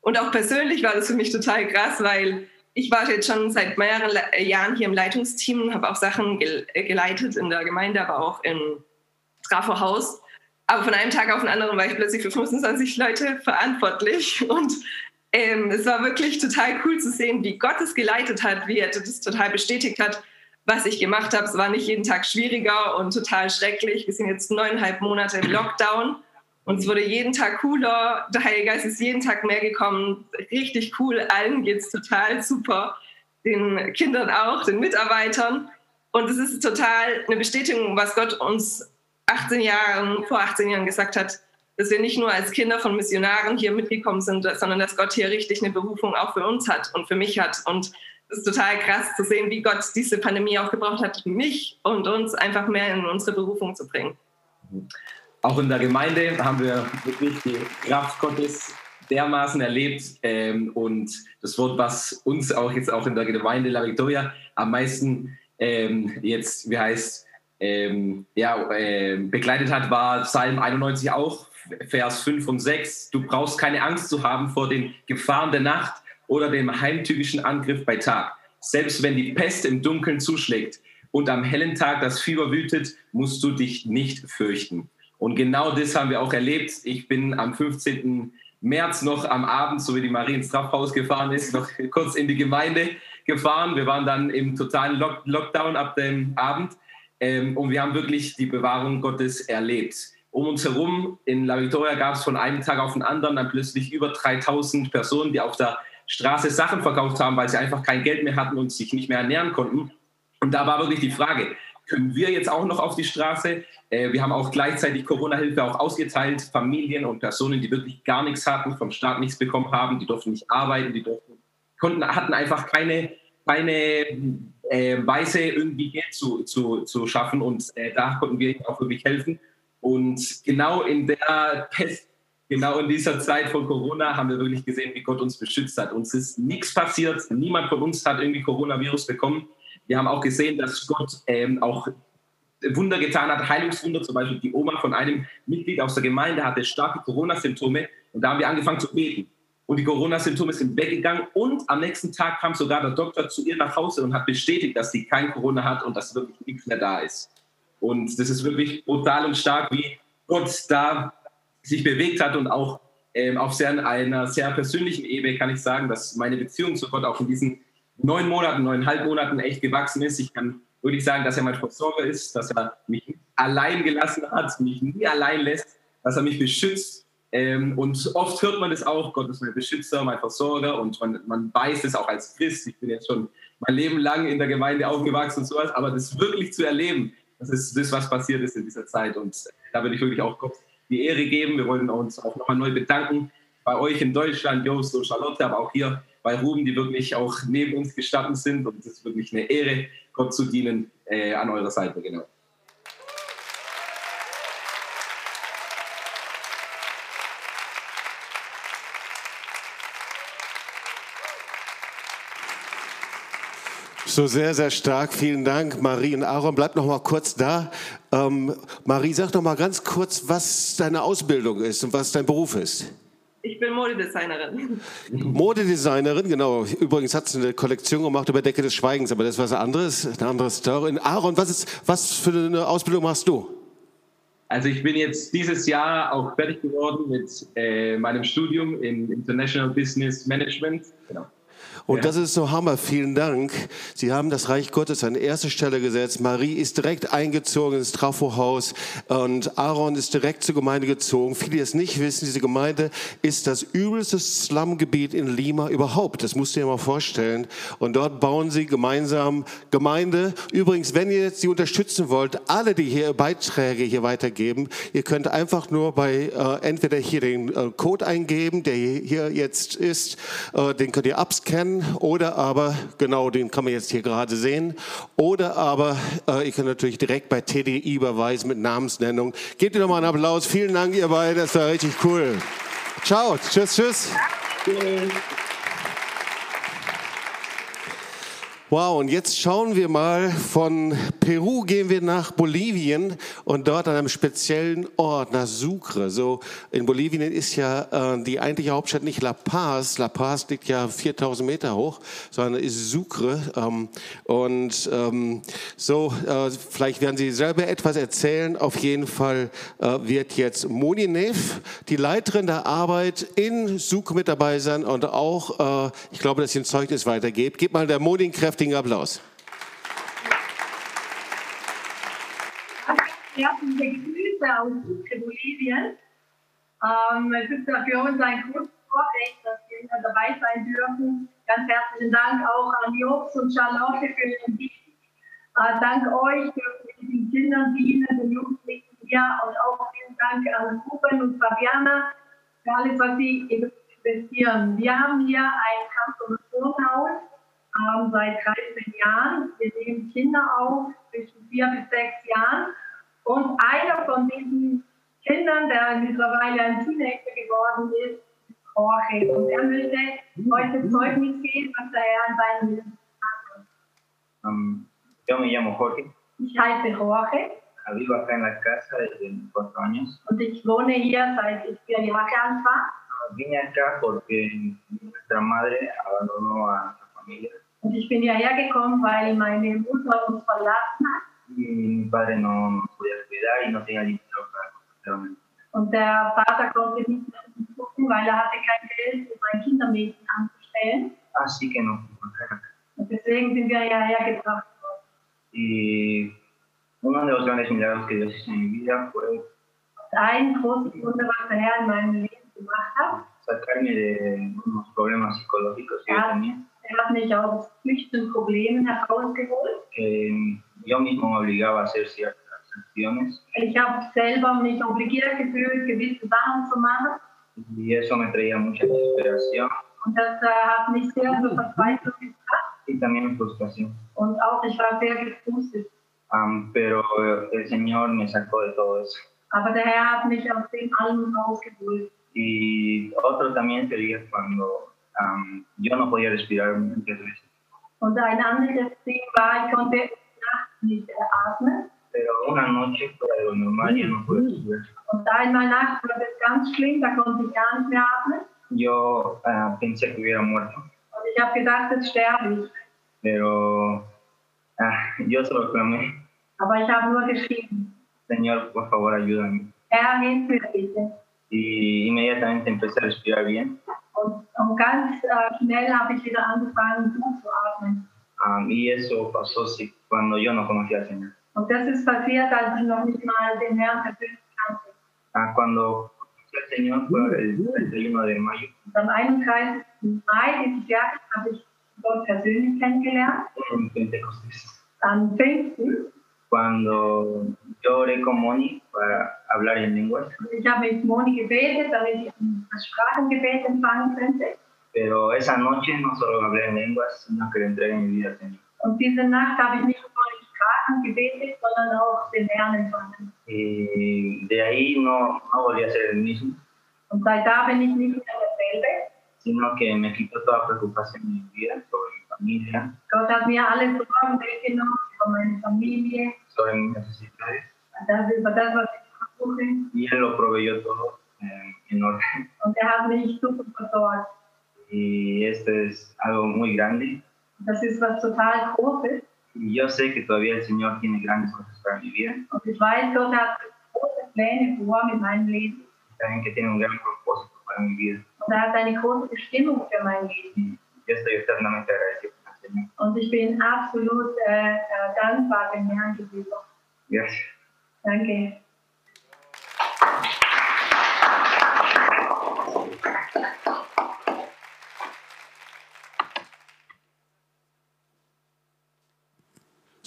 Und auch persönlich war das für mich total krass, weil ich war jetzt schon seit mehreren Jahren hier im Leitungsteam, habe auch Sachen geleitet in der Gemeinde, aber auch im Trafohaus. Aber von einem Tag auf den anderen war ich plötzlich für 25 Leute verantwortlich. Und ähm, es war wirklich total cool zu sehen, wie Gott es geleitet hat, wie er das total bestätigt hat, was ich gemacht habe. Es war nicht jeden Tag schwieriger und total schrecklich. Wir sind jetzt neuneinhalb Monate im Lockdown und es wurde jeden Tag cooler. Der Heilige Geist ist jeden Tag mehr gekommen. Richtig cool. Allen geht es total super. Den Kindern auch, den Mitarbeitern. Und es ist total eine Bestätigung, was Gott uns 18 Jahren, vor 18 Jahren gesagt hat, dass wir nicht nur als Kinder von Missionaren hier mitgekommen sind, sondern dass Gott hier richtig eine Berufung auch für uns hat und für mich hat. Und es ist total krass zu sehen, wie Gott diese Pandemie auch gebraucht hat, mich und uns einfach mehr in unsere Berufung zu bringen. Auch in der Gemeinde haben wir wirklich die Kraft Gottes dermaßen erlebt ähm, und das Wort, was uns auch jetzt auch in der Gemeinde La Victoria am meisten ähm, jetzt, wie heißt, ähm, ja, äh, begleitet hat, war Psalm 91 auch, Vers 5 und 6. Du brauchst keine Angst zu haben vor den Gefahren der Nacht oder dem heimtückischen Angriff bei Tag. Selbst wenn die Pest im Dunkeln zuschlägt und am hellen Tag das Fieber wütet, musst du dich nicht fürchten. Und genau das haben wir auch erlebt. Ich bin am 15. März noch am Abend, so wie die Marie ins Traffhaus gefahren ist, noch kurz in die Gemeinde gefahren. Wir waren dann im totalen Lock Lockdown ab dem Abend. Ähm, und wir haben wirklich die Bewahrung Gottes erlebt. Um uns herum in La Victoria gab es von einem Tag auf den anderen dann plötzlich über 3000 Personen, die auf der Straße Sachen verkauft haben, weil sie einfach kein Geld mehr hatten und sich nicht mehr ernähren konnten. Und da war wirklich die Frage, können wir jetzt auch noch auf die Straße. Äh, wir haben auch gleichzeitig Corona-Hilfe auch ausgeteilt, Familien und Personen, die wirklich gar nichts hatten, vom Staat nichts bekommen haben, die durften nicht arbeiten, die durften, konnten, hatten einfach keine, keine äh, Weise, irgendwie Geld zu, zu, zu schaffen. Und äh, da konnten wir auch wirklich helfen. Und genau in der Pest, genau in dieser Zeit von Corona haben wir wirklich gesehen, wie Gott uns beschützt hat. Uns ist nichts passiert. Niemand von uns hat irgendwie Coronavirus bekommen. Wir haben auch gesehen, dass Gott ähm, auch Wunder getan hat, Heilungswunder. Zum Beispiel die Oma von einem Mitglied aus der Gemeinde hatte starke Corona-Symptome und da haben wir angefangen zu beten. Und die Corona-Symptome sind weggegangen und am nächsten Tag kam sogar der Doktor zu ihr nach Hause und hat bestätigt, dass sie kein Corona hat und dass wirklich nichts mehr da ist. Und das ist wirklich brutal und stark, wie Gott da sich bewegt hat und auch ähm, auf sehr, einer sehr persönlichen Ebene kann ich sagen, dass meine Beziehung zu Gott auch in diesen neun Monaten, neuneinhalb Monaten echt gewachsen ist. Ich kann wirklich sagen, dass er mein Versorger ist, dass er mich allein gelassen hat, mich nie allein lässt, dass er mich beschützt. Ähm, und oft hört man das auch, Gott ist mein Beschützer, mein Versorger und man, man weiß es auch als Christ. Ich bin jetzt schon mein Leben lang in der Gemeinde aufgewachsen und sowas, aber das wirklich zu erleben, das ist das, was passiert ist in dieser Zeit. Und da würde ich wirklich auch Gott die Ehre geben. Wir wollen uns auch nochmal neu bedanken bei euch in Deutschland, Jost und Charlotte, aber auch hier bei Ruben, die wirklich auch neben uns gestanden sind. Und es ist wirklich eine Ehre, Gott zu dienen äh, an eurer Seite. Genau. So sehr, sehr stark. Vielen Dank, Marie und Aaron. Bleibt noch mal kurz da. Ähm, Marie, sag noch mal ganz kurz, was deine Ausbildung ist und was dein Beruf ist. Ich bin Modedesignerin. Modedesignerin, genau. Übrigens hat sie eine Kollektion gemacht über Decke des Schweigens, aber das ist was anderes, eine andere Story. Aaron, was, ist, was für eine Ausbildung machst du? Also ich bin jetzt dieses Jahr auch fertig geworden mit äh, meinem Studium in International Business Management. Genau. Und ja. das ist so Hammer. Vielen Dank. Sie haben das Reich Gottes an erste Stelle gesetzt. Marie ist direkt eingezogen ins Trafohaus und Aaron ist direkt zur Gemeinde gezogen. Viele, die es nicht wissen, diese Gemeinde ist das übelste Slumgebiet in Lima überhaupt. Das musst du dir mal vorstellen. Und dort bauen sie gemeinsam Gemeinde. Übrigens, wenn ihr sie unterstützen wollt, alle, die hier Beiträge hier weitergeben, ihr könnt einfach nur bei äh, entweder hier den äh, Code eingeben, der hier jetzt ist, äh, den könnt ihr abscannen oder aber, genau den kann man jetzt hier gerade sehen, oder aber äh, ihr könnt natürlich direkt bei TDI überweisen mit Namensnennung. Gebt ihr nochmal einen Applaus. Vielen Dank, ihr beiden, das war richtig cool. Ciao, tschüss, tschüss. Tschüss. Wow, und jetzt schauen wir mal, von Peru gehen wir nach Bolivien und dort an einem speziellen Ort, nach Sucre. So, in Bolivien ist ja äh, die eigentliche Hauptstadt nicht La Paz. La Paz liegt ja 4000 Meter hoch, sondern ist Sucre. Ähm, und ähm, so, äh, vielleicht werden Sie selber etwas erzählen. Auf jeden Fall äh, wird jetzt Moni Neff, die Leiterin der Arbeit in Sucre mit dabei sein und auch, äh, ich glaube, dass sie ein Zeugnis weitergebt. Gebt mal der Moni Kräfte kräftigen Applaus. Herzliche Grüße aus Bolivien. Ähm, es ist für uns ein großes Vorrecht, dass wir dabei sein dürfen. Ganz herzlichen Dank auch an Jobs und Charlotte für den Dienst. Äh, dank euch dürfen wir den Kindern dienen, den Jugendlichen hier und auch vielen Dank an Ruben und Fabiana für alles, was sie investieren. Wir haben hier ein Transformationshaus ähm, seit 13 Jahren. Wir nehmen Kinder auf zwischen vier bis sechs Jahren. Und einer von diesen Kindern, der mittlerweile ein Teenager geworden ist, ist Jorge. Und er möchte heute Zeugnis geben, was der Herr in seinem Leben hat. Um, yo me llamo Jorge. Ich heiße Jorge. Vivo acá en la casa desde cuatro años. Und ich wohne hier seit ich vier Jahre alt war. Vine acá porque nuestra madre abandonó a nuestra familia. Und ich bin hierher gekommen, weil meine Mutter uns verlassen hat. Para Und der Vater konnte nicht mehr gucken, weil er hatte kein Geld, um ein Kindermädchen anzustellen. Así que no. Und deswegen sind wir hierher gebracht worden. Y uno de los grandes milagros que Dios hizo en mi vida fue ein großes Wunder, was der Herr in meinem Leben gemacht hat. Sacarme de unos problemas psicológicos que yo tenía. Er hat mich aus Flüchtenproblemen herausgeholt. Que mi yo mismo me obligaba a hacer ciertas acciones Ich habe selber mich obligiert gefühlt, gewisse Sachen zu machen. y eso me traía mucha desesperación Und das äh, hat mich sehr zur Verzweiflung gebracht. y también frustración. Und auch ich war sehr gefrustet. Am, pero eh, el Señor me sacó de todo eso. Aber der Herr hat mich aus dem allem rausgeholt. Y otro también sería cuando um, yo no podía respirar muchas veces. Pero una noche fue algo normal, yo no pude respirar. Yo uh, pensé que hubiera muerto. Pero uh, yo solo clamé. Señor, por favor, ayúdame. Y inmediatamente empecé a respirar bien. Und, und ganz äh, schnell habe ich wieder angefangen, gut zu atmen. Am, y eso pasó sí, cuando yo no conocía al Señor. Und das ist passiert, als ich noch nicht mal den Herrn persönlich kannte. Ah, cuando al Señor fue el 31 de mayo Und am 31. Mai dieses Jahres habe ich Gott persönlich kennengelernt. en Pentecostés. Am Pfingsten. Cuando yo oré con Moni para hablar en lenguas, Und Ich habe mit Moni gebetet, damit ich das Sprachengebet empfangen könnte. pero esa noche no solo hablé en lenguas, sino que le entregué mi vida al Señor. Und diese Nacht habe ich nicht nur in Sprachen gebetet, sondern auch den Herrn empfangen. Y de ahí no, no volví a ser el mismo, Und seit da bin ich nicht mehr derselbe. sino que me quitó toda preocupación en mi vida sobre mi familia, Familie, sobre mis necesidades, y Él lo proveyó todo eh, en orden. Y esto es algo muy grande. Das ist was total Großes. Y yo sé que todavía el Señor tiene grandes cosas para mi vida, Und ich weiß, Gott hat große Pläne vor mit meinem Leben. también que tiene un gran propósito para mi vida. Und er hat eine große Bestimmung für mein Leben. Yo estoy eternamente agradecido. Und ich bin absolut äh, äh, dankbar dem Herrn gegenüber. Gracias. Danke.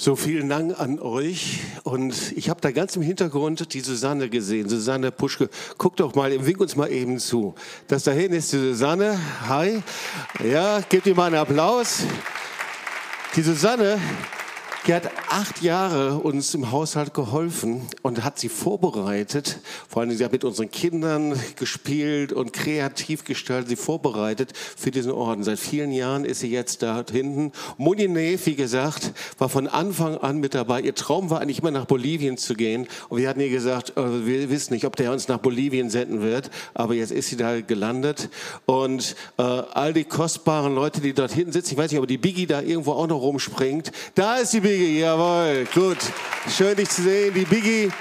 So, vielen Dank an euch. Und ich habe da ganz im Hintergrund die Susanne gesehen. Susanne Puschke, guck doch mal, wink uns mal eben zu. Das da hinten ist die Susanne. Hi. Ja, gebt ihr mal einen Applaus. Die Susanne, die hat acht Jahre uns im Haushalt geholfen und hat sie vorbereitet. Vor allem, sie hat mit unseren Kindern gespielt und kreativ gestaltet, sie vorbereitet für diesen Orden. Seit vielen Jahren ist sie jetzt da hinten. Moni Neef, wie gesagt, war von Anfang an mit dabei. Ihr Traum war eigentlich immer nach Bolivien zu gehen. Und wir hatten ihr gesagt, äh, wir wissen nicht, ob der uns nach Bolivien senden wird. Aber jetzt ist sie da gelandet. Und äh, all die kostbaren Leute, die dort hinten sitzen, ich weiß nicht, ob die Biggie da irgendwo auch noch rumspringt. Da ist die Biggie, jawohl, gut. Schön, dich zu sehen. Die Biggie,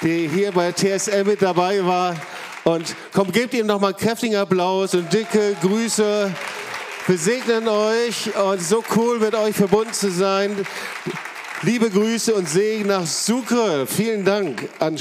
die hier bei TSM mit dabei war. Und komm, gebt ihm noch mal einen kräftigen Applaus und dicke Grüße. Wir segnen euch und so cool mit euch verbunden zu sein. Liebe Grüße und Segen nach Sucre. Vielen Dank an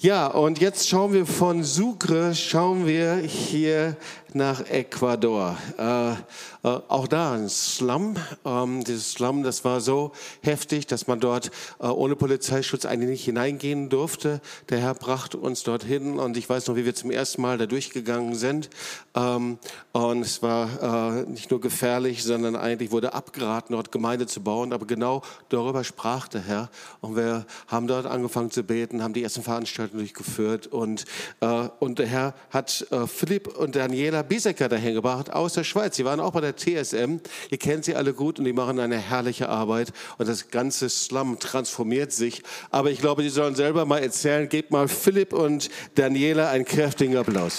ja, und jetzt schauen wir von Sucre, schauen wir hier nach Ecuador. Äh, äh, auch da ein Slum. Ähm, dieses Slum, das war so heftig, dass man dort äh, ohne Polizeischutz eigentlich nicht hineingehen durfte. Der Herr brachte uns dorthin und ich weiß noch, wie wir zum ersten Mal da durchgegangen sind. Ähm, und es war äh, nicht nur gefährlich, sondern eigentlich wurde abgeraten, dort Gemeinde zu bauen. Aber genau darüber sprach der Herr. Und wir haben dort angefangen zu beten, haben die ersten Veranstaltungen durchgeführt. Und, äh, und der Herr hat äh, Philipp und Daniela Biesecker dahin gebracht aus der Schweiz. Sie waren auch bei der TSM. Ihr kennt sie alle gut und die machen eine herrliche Arbeit. Und das ganze Slum transformiert sich. Aber ich glaube, die sollen selber mal erzählen. Gebt mal Philipp und Daniela einen kräftigen Applaus.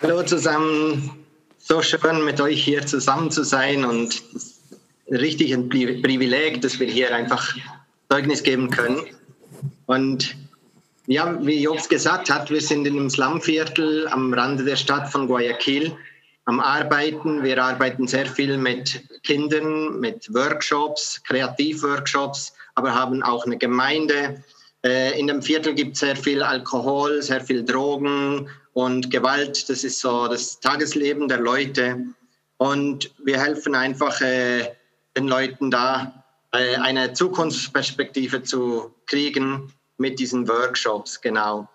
Hallo zusammen, so schön mit euch hier zusammen zu sein und richtig ein Pri- Privileg, dass wir hier einfach Zeugnis geben können. Und ja, wie Jobs gesagt hat, wir sind in einem Slumviertel am Rande der Stadt von Guayaquil am Arbeiten. Wir arbeiten sehr viel mit Kindern, mit Workshops, Kreativworkshops, aber haben auch eine Gemeinde. Äh, In dem Viertel gibt es sehr viel Alkohol, sehr viel Drogen und Gewalt. Das ist so das Tagesleben der Leute. Und wir helfen einfach äh, den Leuten da, äh, eine Zukunftsperspektive zu kriegen mit diesen Workshops, genau.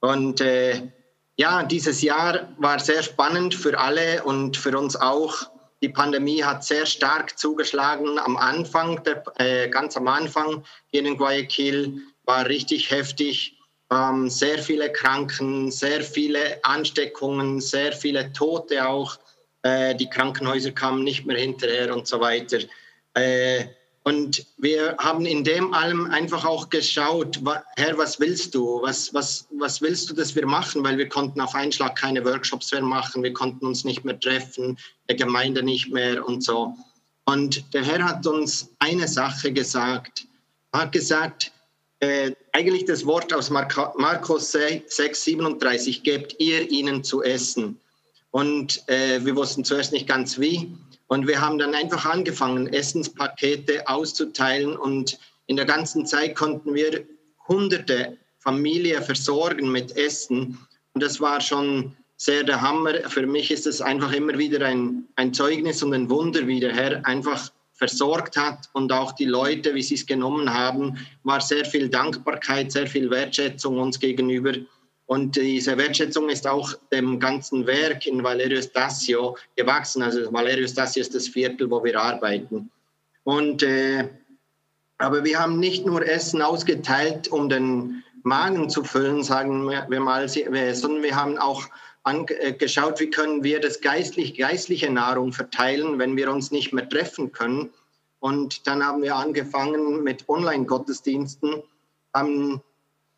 Und äh, ja, dieses Jahr war sehr spannend für alle und für uns auch. Die Pandemie hat sehr stark zugeschlagen am Anfang, der, äh, ganz am Anfang hier in Guayaquil war richtig heftig. Ähm, sehr viele Kranken, sehr viele Ansteckungen, sehr viele Tote auch. Äh, die Krankenhäuser kamen nicht mehr hinterher und so weiter. Äh, und wir haben in dem allem einfach auch geschaut, Herr, was willst du? Was, was, was willst du, dass wir machen? Weil wir konnten auf einen Schlag keine Workshops mehr machen, wir konnten uns nicht mehr treffen, der Gemeinde nicht mehr und so. Und der Herr hat uns eine Sache gesagt. Er hat gesagt, äh, eigentlich das Wort aus Markus 6, 37, gebt ihr ihnen zu essen. Und äh, wir wussten zuerst nicht ganz wie. Und wir haben dann einfach angefangen, Essenspakete auszuteilen. Und in der ganzen Zeit konnten wir hunderte Familien versorgen mit Essen. Und das war schon sehr der Hammer. Für mich ist es einfach immer wieder ein, ein Zeugnis und ein Wunder, wie der Herr einfach versorgt hat und auch die Leute, wie sie es genommen haben, war sehr viel Dankbarkeit, sehr viel Wertschätzung uns gegenüber. Und diese Wertschätzung ist auch dem ganzen Werk in Valerio Stasio gewachsen. Also Valerio Stasio ist das Viertel, wo wir arbeiten. Und, äh, aber wir haben nicht nur Essen ausgeteilt, um den Magen zu füllen, sagen wir mal, sondern wir haben auch angeschaut, äh, wie können wir das geistlich, geistliche Nahrung verteilen, wenn wir uns nicht mehr treffen können. Und dann haben wir angefangen mit Online-Gottesdiensten, haben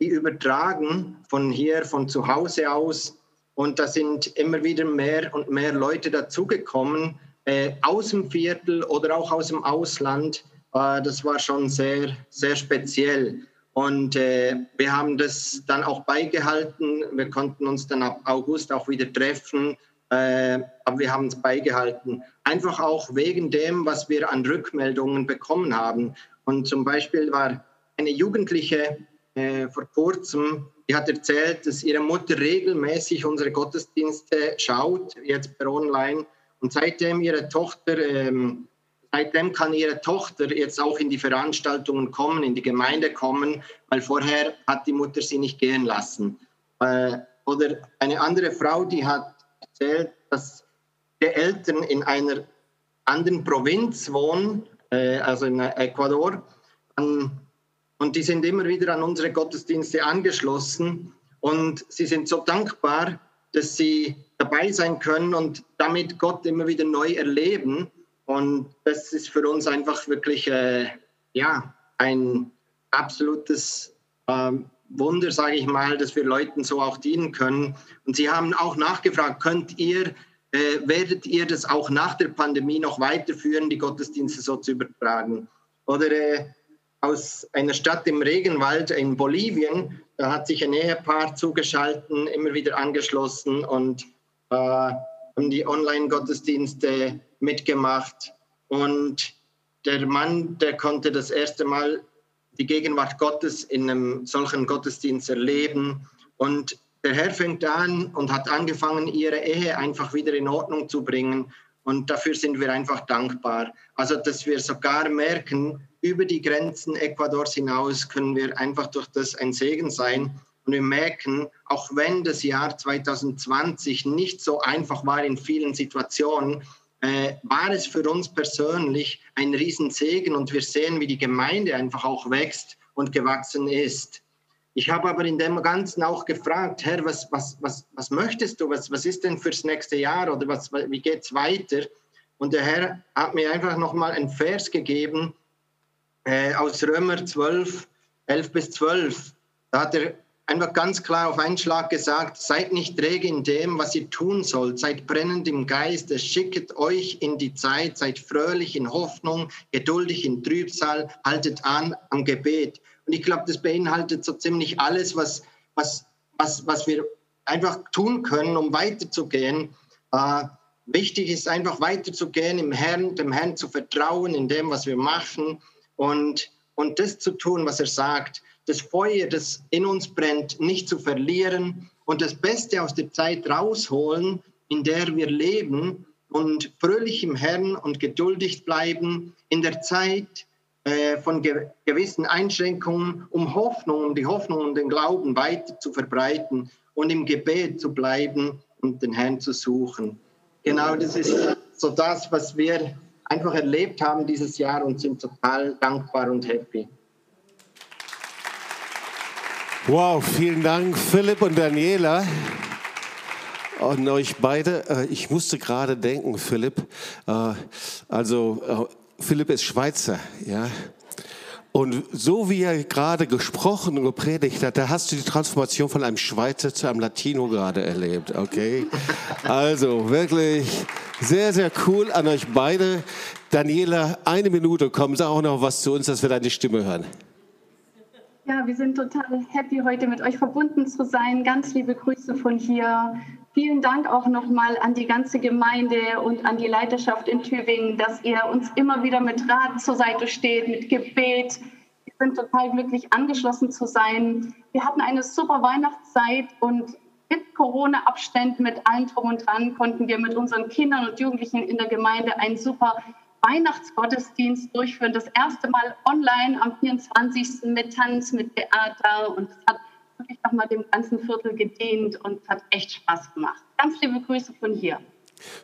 die übertragen von hier, von zu Hause aus. Und da sind immer wieder mehr und mehr Leute dazugekommen, äh, aus dem Viertel oder auch aus dem Ausland. Äh, das war schon sehr, sehr speziell. Und äh, wir haben das dann auch beigehalten. Wir konnten uns dann ab August auch wieder treffen. Äh, aber wir haben es beigehalten. Einfach auch wegen dem, was wir an Rückmeldungen bekommen haben. Und zum Beispiel war eine Jugendliche äh, vor kurzem, die hat erzählt, dass ihre Mutter regelmäßig unsere Gottesdienste schaut, jetzt per Online. Und seitdem ihre Tochter, ähm, seitdem kann ihre Tochter jetzt auch in die Veranstaltungen kommen, in die Gemeinde kommen, weil vorher hat die Mutter sie nicht gehen lassen. Äh, oder eine andere Frau, die hat erzählt, dass die Eltern in einer anderen Provinz wohnen, äh, also in Ecuador, an und die sind immer wieder an unsere Gottesdienste angeschlossen. Und sie sind so dankbar, dass sie dabei sein können und damit Gott immer wieder neu erleben. Und das ist für uns einfach wirklich äh, ja, ein absolutes äh, Wunder, sage ich mal, dass wir Leuten so auch dienen können. Und sie haben auch nachgefragt, könnt ihr, äh, werdet ihr das auch nach der Pandemie noch weiterführen, die Gottesdienste so zu übertragen? Oder äh, aus einer Stadt im Regenwald in Bolivien. Da hat sich ein Ehepaar zugeschalten, immer wieder angeschlossen und äh, haben die Online-Gottesdienste mitgemacht. Und der Mann, der konnte das erste Mal die Gegenwart Gottes in einem solchen Gottesdienst erleben. Und der Herr fängt an und hat angefangen, ihre Ehe einfach wieder in Ordnung zu bringen. Und dafür sind wir einfach dankbar. Also, dass wir sogar merken, über die Grenzen Ecuadors hinaus können wir einfach durch das ein Segen sein. Und wir merken, auch wenn das Jahr 2020 nicht so einfach war in vielen Situationen, äh, war es für uns persönlich ein Riesensegen und wir sehen, wie die Gemeinde einfach auch wächst und gewachsen ist. Ich habe aber in dem Ganzen auch gefragt, Herr, was, was, was, was möchtest du? Was, was ist denn fürs nächste Jahr oder was, wie geht es weiter? Und der Herr hat mir einfach nochmal einen Vers gegeben äh, aus Römer 12, 11 bis 12. Da hat er einfach ganz klar auf einen Schlag gesagt, seid nicht träge in dem, was ihr tun sollt, seid brennend im Geiste, schicket euch in die Zeit, seid fröhlich in Hoffnung, geduldig in Trübsal, haltet an am Gebet. Und ich glaube, das beinhaltet so ziemlich alles, was, was, was, was wir einfach tun können, um weiterzugehen. Äh, wichtig ist einfach weiterzugehen, im Herrn, dem Herrn zu vertrauen, in dem, was wir machen und, und das zu tun, was er sagt. Das Feuer, das in uns brennt, nicht zu verlieren und das Beste aus der Zeit rausholen, in der wir leben, und fröhlich im Herrn und geduldig bleiben in der Zeit äh, von ge gewissen Einschränkungen, um Hoffnung, um die Hoffnung und den Glauben weiter zu verbreiten und im Gebet zu bleiben und den Herrn zu suchen. Genau, das ist so das, was wir einfach erlebt haben dieses Jahr und sind total dankbar und happy. Wow, vielen Dank, Philipp und Daniela. Und euch beide, äh, ich musste gerade denken, Philipp, äh, also äh, Philipp ist Schweizer, ja. Und so wie er gerade gesprochen und gepredigt hat, da hast du die Transformation von einem Schweizer zu einem Latino gerade erlebt, okay? Also wirklich sehr, sehr cool an euch beide. Daniela, eine Minute, komm, sag auch noch was zu uns, dass wir deine Stimme hören. Ja, wir sind total happy, heute mit euch verbunden zu sein. Ganz liebe Grüße von hier. Vielen Dank auch nochmal an die ganze Gemeinde und an die Leiterschaft in Tübingen, dass ihr uns immer wieder mit Rat zur Seite steht, mit Gebet. Wir sind total glücklich, angeschlossen zu sein. Wir hatten eine super Weihnachtszeit und mit Corona-Abständen, mit allem drum und dran, konnten wir mit unseren Kindern und Jugendlichen in der Gemeinde einen super Weihnachtsgottesdienst durchführen. Das erste Mal online am 24. mit Tanz, mit Theater und es hat wirklich nochmal dem ganzen Viertel gedient und hat echt Spaß gemacht. Ganz liebe Grüße von hier.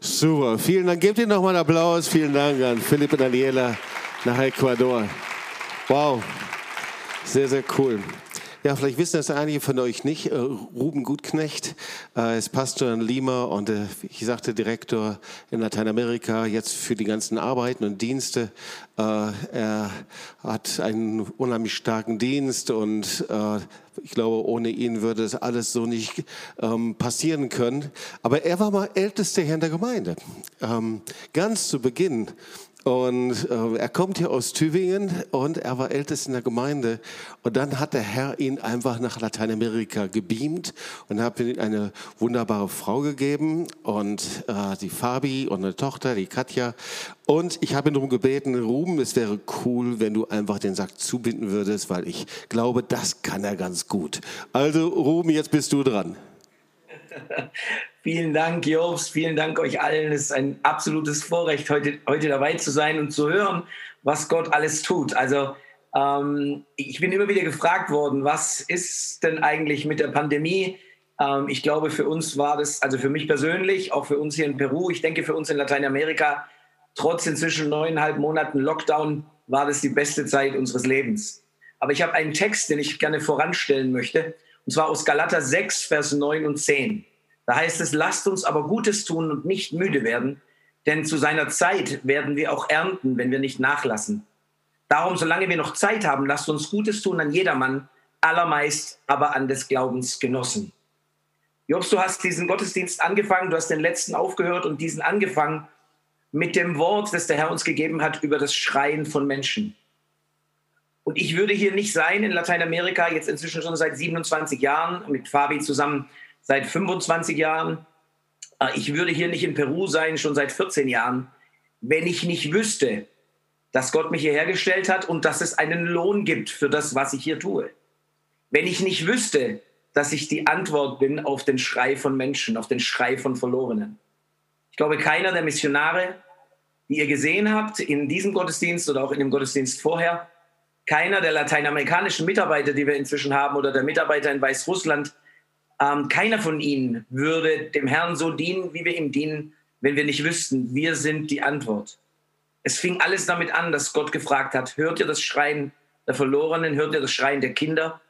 Super, vielen Dank. Gebt Ihnen nochmal einen Applaus. Vielen Dank an Philipp und Daniela nach Ecuador. Wow, sehr, sehr cool. Ja, vielleicht wissen das einige von euch nicht. Äh, Ruben Gutknecht äh, ist Pastor in Lima und äh, ich sagte Direktor in Lateinamerika jetzt für die ganzen Arbeiten und Dienste. Er hat einen unheimlich starken Dienst und ich glaube, ohne ihn würde es alles so nicht ähm, passieren können. Aber er war mal Ältester hier in der Gemeinde. Ähm, ganz zu Beginn und äh, er kommt hier aus Tübingen und er war ältest in der Gemeinde. Und dann hat der Herr ihn einfach nach Lateinamerika gebeamt und hat ihm eine wunderbare Frau gegeben und äh, die Fabi und eine Tochter, die Katja. Und ich habe ihn darum gebeten, Ruben, es wäre cool, wenn du einfach den Sack zubinden würdest, weil ich glaube, das kann er ganz gut. Also Ruben, jetzt bist du dran. Vielen Dank, Jobs. Vielen Dank euch allen. Es ist ein absolutes Vorrecht, heute, heute dabei zu sein und zu hören, was Gott alles tut. Also ähm, ich bin immer wieder gefragt worden, was ist denn eigentlich mit der Pandemie? Ähm, ich glaube, für uns war das, also für mich persönlich, auch für uns hier in Peru, ich denke für uns in Lateinamerika, trotz inzwischen neuneinhalb Monaten Lockdown, war das die beste Zeit unseres Lebens. Aber ich habe einen Text, den ich gerne voranstellen möchte, und zwar aus Galater 6, Vers 9 und 10. Da heißt es, lasst uns aber Gutes tun und nicht müde werden, denn zu seiner Zeit werden wir auch ernten, wenn wir nicht nachlassen. Darum, solange wir noch Zeit haben, lasst uns Gutes tun an jedermann, allermeist aber an des Glaubens Genossen. Jobs, du hast diesen Gottesdienst angefangen, du hast den letzten aufgehört und diesen angefangen mit dem Wort, das der Herr uns gegeben hat über das Schreien von Menschen. Und ich würde hier nicht sein in Lateinamerika, jetzt inzwischen schon seit 27 Jahren, mit Fabi zusammen seit 25 Jahren. Äh, ich würde hier nicht in Peru sein, schon seit 14 Jahren, wenn ich nicht wüsste, dass Gott mich hierher gestellt hat und dass es einen Lohn gibt für das, was ich hier tue. Wenn ich nicht wüsste, dass ich die Antwort bin auf den Schrei von Menschen, auf den Schrei von Verlorenen. Ich glaube, keiner der Missionare, die ihr gesehen habt in diesem Gottesdienst oder auch in dem Gottesdienst vorher, keiner der lateinamerikanischen Mitarbeiter, die wir inzwischen haben, oder der Mitarbeiter in Weißrussland, ähm, keiner von ihnen würde dem Herrn so dienen, wie wir ihm dienen, wenn wir nicht wüssten, wir sind die Antwort. Es fing alles damit an, dass Gott gefragt hat, hört ihr das Schreien der Verlorenen, hört ihr das Schreien der Kinder,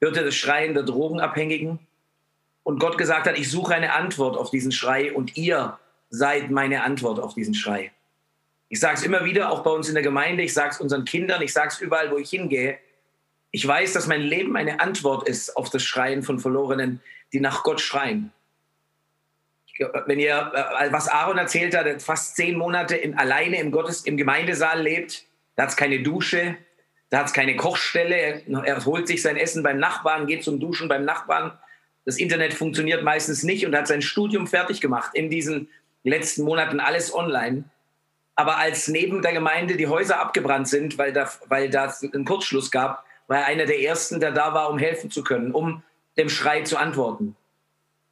hört ihr das Schreien der Drogenabhängigen? Und Gott gesagt hat, ich suche eine Antwort auf diesen Schrei und ihr seid meine Antwort auf diesen Schrei. Ich sage es immer wieder, auch bei uns in der Gemeinde, ich sage es unseren Kindern, ich sage es überall, wo ich hingehe. Ich weiß, dass mein Leben eine Antwort ist auf das Schreien von Verlorenen, die nach Gott schreien. Wenn ihr, äh, was Aaron erzählt hat, fast zehn Monate in, alleine im, Gottes, im Gemeindesaal lebt, da hat es keine Dusche, da hat es keine Kochstelle, er, er holt sich sein Essen beim Nachbarn, geht zum Duschen beim Nachbarn. Das Internet funktioniert meistens nicht und hat sein Studium fertig gemacht in diesen letzten Monaten, alles online. Aber als neben der Gemeinde die Häuser abgebrannt sind, weil da, weil da einen Kurzschluss gab, war er einer der Ersten, der da war, um helfen zu können, um dem Schrei zu antworten.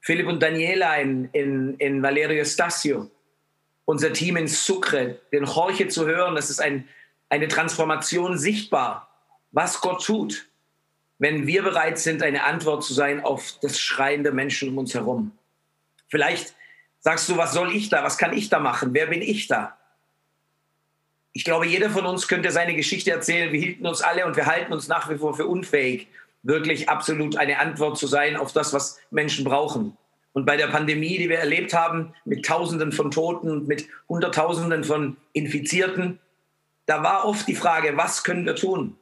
Philipp und Daniela in, in, in Valerio Stasio unser Team in Sucre, den Horche zu hören, das ist ein, eine Transformation sichtbar, was Gott tut, wenn wir bereit sind, eine Antwort zu sein auf das Schreien der Menschen um uns herum. Vielleicht sagst du, was soll ich da, was kann ich da machen, wer bin ich da? Ich glaube, jeder von uns könnte seine Geschichte erzählen. Wir hielten uns alle und wir halten uns nach wie vor für unfähig, wirklich absolut eine Antwort zu sein auf das, was Menschen brauchen. Und bei der Pandemie, die wir erlebt haben, mit Tausenden von Toten, mit Hunderttausenden von Infizierten, da war oft die Frage, was können wir tun?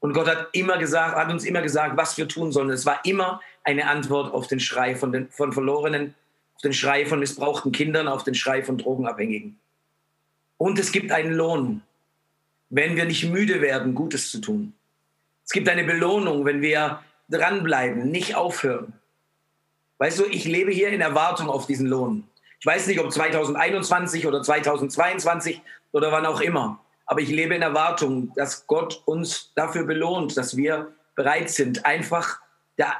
Und Gott hat immer gesagt, hat uns immer gesagt, was wir tun sollen. Es war immer eine Antwort auf den Schrei von, den, von Verlorenen, auf den Schrei von missbrauchten Kindern, auf den Schrei von Drogenabhängigen. Und es gibt einen Lohn, wenn wir nicht müde werden, Gutes zu tun. Es gibt eine Belohnung, wenn wir dranbleiben, nicht aufhören. Weißt du, ich lebe hier in Erwartung auf diesen Lohn. Ich weiß nicht, ob 2021 oder 2022 oder wann auch immer. Aber ich lebe in Erwartung, dass Gott uns dafür belohnt, dass wir bereit sind, einfach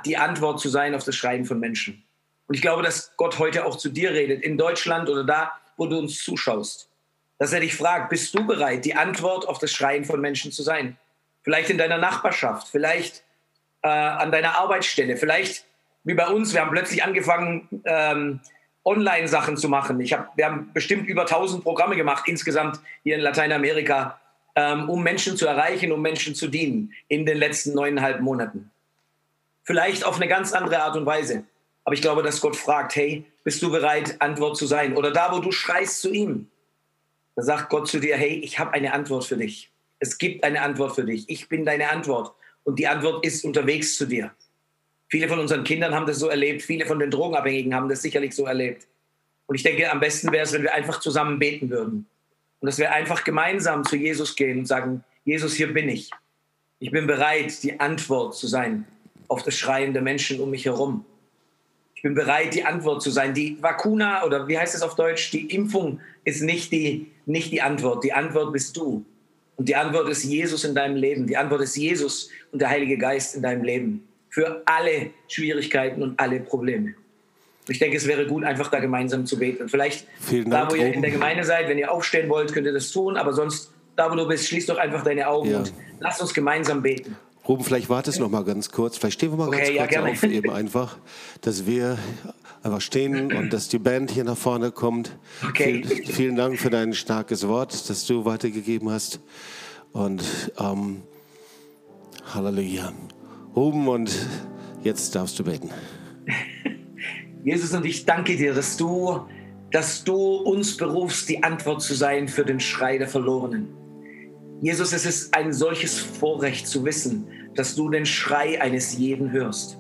die Antwort zu sein auf das Schreien von Menschen. Und ich glaube, dass Gott heute auch zu dir redet, in Deutschland oder da, wo du uns zuschaust. Dass er dich fragt, bist du bereit, die Antwort auf das Schreien von Menschen zu sein? Vielleicht in deiner Nachbarschaft, vielleicht äh, an deiner Arbeitsstelle, vielleicht wie bei uns, wir haben plötzlich angefangen, ähm, Online-Sachen zu machen. Ich hab, wir haben bestimmt über 1000 Programme gemacht insgesamt hier in Lateinamerika, ähm, um Menschen zu erreichen, um Menschen zu dienen in den letzten neuneinhalb Monaten. Vielleicht auf eine ganz andere Art und Weise. Aber ich glaube, dass Gott fragt, hey, bist du bereit, Antwort zu sein? Oder da, wo du schreist zu ihm, da sagt Gott zu dir, hey, ich habe eine Antwort für dich. Es gibt eine Antwort für dich. Ich bin deine Antwort. Und die Antwort ist unterwegs zu dir. Viele von unseren Kindern haben das so erlebt, viele von den Drogenabhängigen haben das sicherlich so erlebt. Und ich denke, am besten wäre es, wenn wir einfach zusammen beten würden. Und dass wir einfach gemeinsam zu Jesus gehen und sagen, Jesus, hier bin ich. Ich bin bereit, die Antwort zu sein auf das Schreien der Menschen um mich herum. Ich bin bereit, die Antwort zu sein. Die Vakuna oder wie heißt es auf Deutsch? Die Impfung ist nicht die, nicht die Antwort. Die Antwort bist du. Und die Antwort ist Jesus in deinem Leben. Die Antwort ist Jesus und der Heilige Geist in deinem Leben für alle Schwierigkeiten und alle Probleme. Ich denke, es wäre gut, einfach da gemeinsam zu beten. vielleicht Vielen da, wo ihr in der Gemeinde seid, wenn ihr aufstehen wollt, könnt ihr das tun. Aber sonst, da wo du bist, schließ doch einfach deine Augen ja. und lass uns gemeinsam beten. Ruben, vielleicht wartest du noch mal ganz kurz. Vielleicht stehen wir mal okay, ganz ja, kurz auf, eben einfach, dass wir einfach stehen und dass die Band hier nach vorne kommt. Okay. Vielen, vielen Dank für dein starkes Wort, das du weitergegeben hast. Und ähm, Halleluja. Ruben, und jetzt darfst du beten. Jesus, und ich danke dir, dass du, dass du uns berufst, die Antwort zu sein für den Schrei der Verlorenen. Jesus, es ist ein solches Vorrecht zu wissen, dass du den Schrei eines jeden hörst.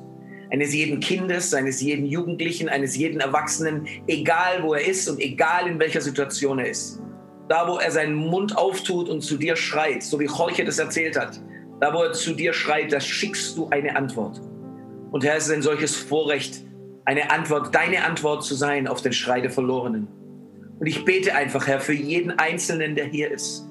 Eines jeden Kindes, eines jeden Jugendlichen, eines jeden Erwachsenen, egal wo er ist und egal in welcher Situation er ist. Da, wo er seinen Mund auftut und zu dir schreit, so wie Jorge das erzählt hat, da, wo er zu dir schreit, da schickst du eine Antwort. Und Herr, es ist ein solches Vorrecht, eine Antwort, deine Antwort zu sein auf den Schrei der Verlorenen. Und ich bete einfach, Herr, für jeden Einzelnen, der hier ist,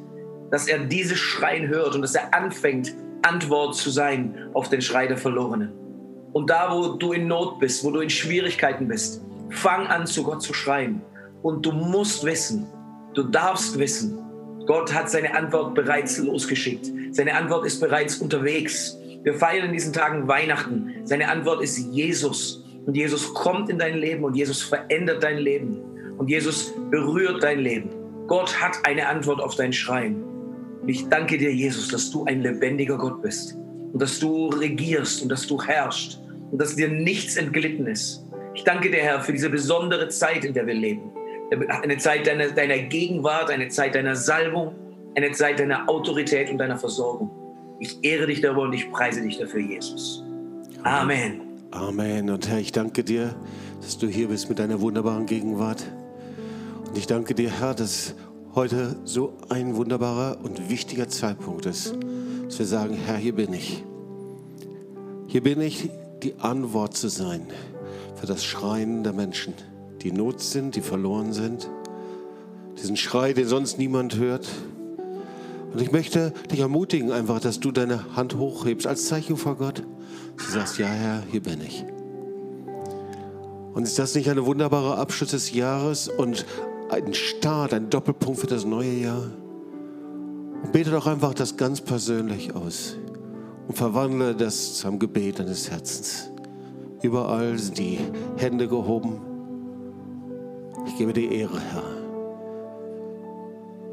dass er dieses Schreien hört und dass er anfängt, Antwort zu sein auf den Schrei der Verlorenen. Und da, wo du in Not bist, wo du in Schwierigkeiten bist, fang an, zu Gott zu schreien. Und du musst wissen, du darfst wissen, Gott hat seine Antwort bereits losgeschickt. Seine Antwort ist bereits unterwegs. Wir feiern in diesen Tagen Weihnachten. Seine Antwort ist Jesus. Und Jesus kommt in dein Leben und Jesus verändert dein Leben. Und Jesus berührt dein Leben. Gott hat eine Antwort auf dein Schreien. Ich danke dir, Jesus, dass du ein lebendiger Gott bist und dass du regierst und dass du herrschst und dass dir nichts entglitten ist. Ich danke dir, Herr, für diese besondere Zeit, in der wir leben eine Zeit deiner, deiner Gegenwart, eine Zeit deiner Salbung, eine Zeit deiner Autorität und deiner Versorgung. Ich ehre dich darüber und ich preise dich dafür, Jesus. Amen. Amen. Und Herr, ich danke dir, dass du hier bist mit deiner wunderbaren Gegenwart. Und ich danke dir, Herr, dass heute so ein wunderbarer und wichtiger Zeitpunkt ist, dass wir sagen, Herr, hier bin ich. Hier bin ich, die Antwort zu sein für das Schreien der Menschen die Not sind, die verloren sind. Diesen Schrei, den sonst niemand hört. Und ich möchte dich ermutigen, einfach, dass du deine Hand hochhebst als Zeichen vor Gott. Du sagst, ja Herr, hier bin ich. Und ist das nicht ein wunderbarer Abschluss des Jahres und einen Start, einen Doppelpunkt für das neue Jahr. Und bete doch einfach das ganz persönlich aus und verwandle das zum Gebet deines Herzens. Überall sind die Hände gehoben. Ich gebe dir Ehre, Herr.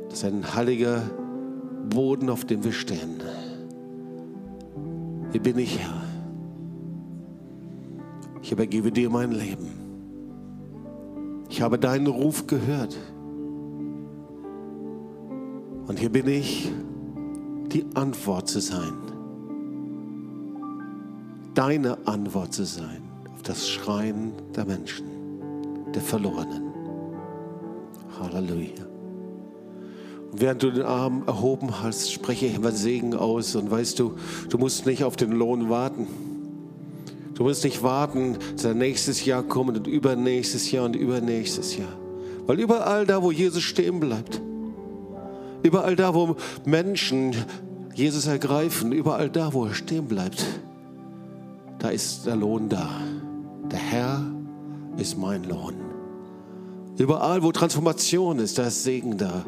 Das ist ein heiliger Boden, auf dem wir stehen. Hier bin ich, Herr. Ich übergebe dir mein Leben. Ich habe deinen Ruf gehört. Und hier bin ich, die Antwort zu sein. Deine Antwort zu sein auf das Schreien der Menschen, der Verlorenen. Halleluja. Und während du den Arm erhoben hast, spreche ich immer Segen aus. Und weißt du, du musst nicht auf den Lohn warten. Du musst nicht warten, dass nächstes Jahr kommt und übernächstes Jahr und übernächstes Jahr. Weil überall da, wo Jesus stehen bleibt, überall da, wo Menschen Jesus ergreifen, überall da, wo er stehen bleibt, da ist der Lohn da. Der Herr ist mein Lohn. Überall, wo Transformation ist, da ist Segen da.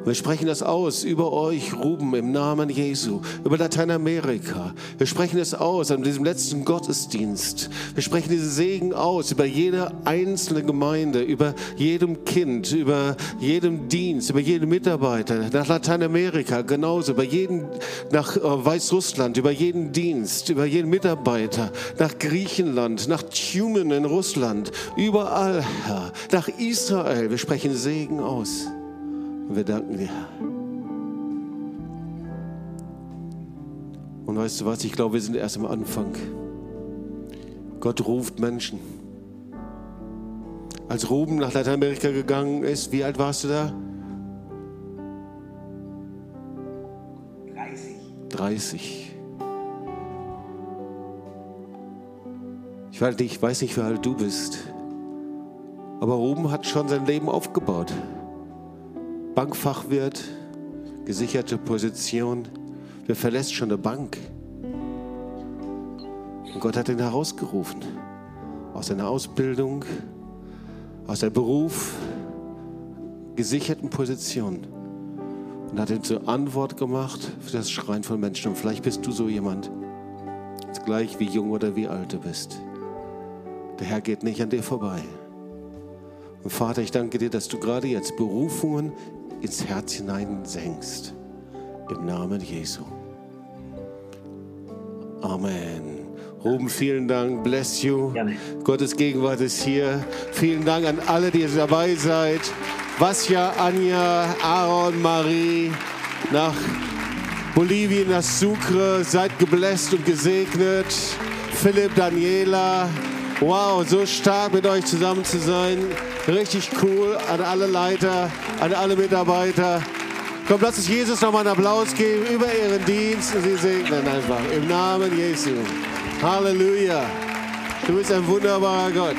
Und wir sprechen das aus über euch, Ruben, im Namen Jesu, über Lateinamerika. Wir sprechen es aus an diesem letzten Gottesdienst. Wir sprechen diesen Segen aus über jede einzelne Gemeinde, über jedem Kind, über jedem Dienst, über jeden Mitarbeiter, nach Lateinamerika genauso, über jeden, nach äh, Weißrussland, über jeden Dienst, über jeden Mitarbeiter, nach Griechenland, nach Tumen in Russland, überall, Herr, nach Israel. Wir sprechen Segen aus. Und wir danken dir. Und weißt du was, ich glaube, wir sind erst am Anfang. Gott ruft Menschen. Als Ruben nach Lateinamerika gegangen ist, wie alt warst du da? 30. 30. Ich weiß nicht, ich weiß nicht, wie alt du bist. Aber Ruben hat schon sein Leben aufgebaut. Bankfachwirt, gesicherte Position. Wer verlässt schon eine Bank? Und Gott hat ihn herausgerufen aus seiner Ausbildung, aus seinem Beruf, gesicherten Position und hat ihn zur Antwort gemacht für das Schreien von Menschen. Und vielleicht bist du so jemand, jetzt gleich wie jung oder wie alt du bist. Der Herr geht nicht an dir vorbei. Und Vater, ich danke dir, dass du gerade jetzt Berufungen ins Herz hinein senkst. Im Namen Jesu. Amen. Ruben, vielen Dank. Bless you. Gerne. Gottes Gegenwart ist hier. Vielen Dank an alle, die dabei seid. Vasja, Anja, Aaron, Marie, nach Bolivien, nach Sucre. Seid gebläst und gesegnet. Philipp, Daniela. Wow, so stark mit euch zusammen zu sein. Richtig cool an alle Leiter, an alle Mitarbeiter. Komm, lass uns Jesus nochmal einen Applaus geben über ihren Dienst und sie segnen einfach im Namen Jesu. Halleluja. Du bist ein wunderbarer Gott.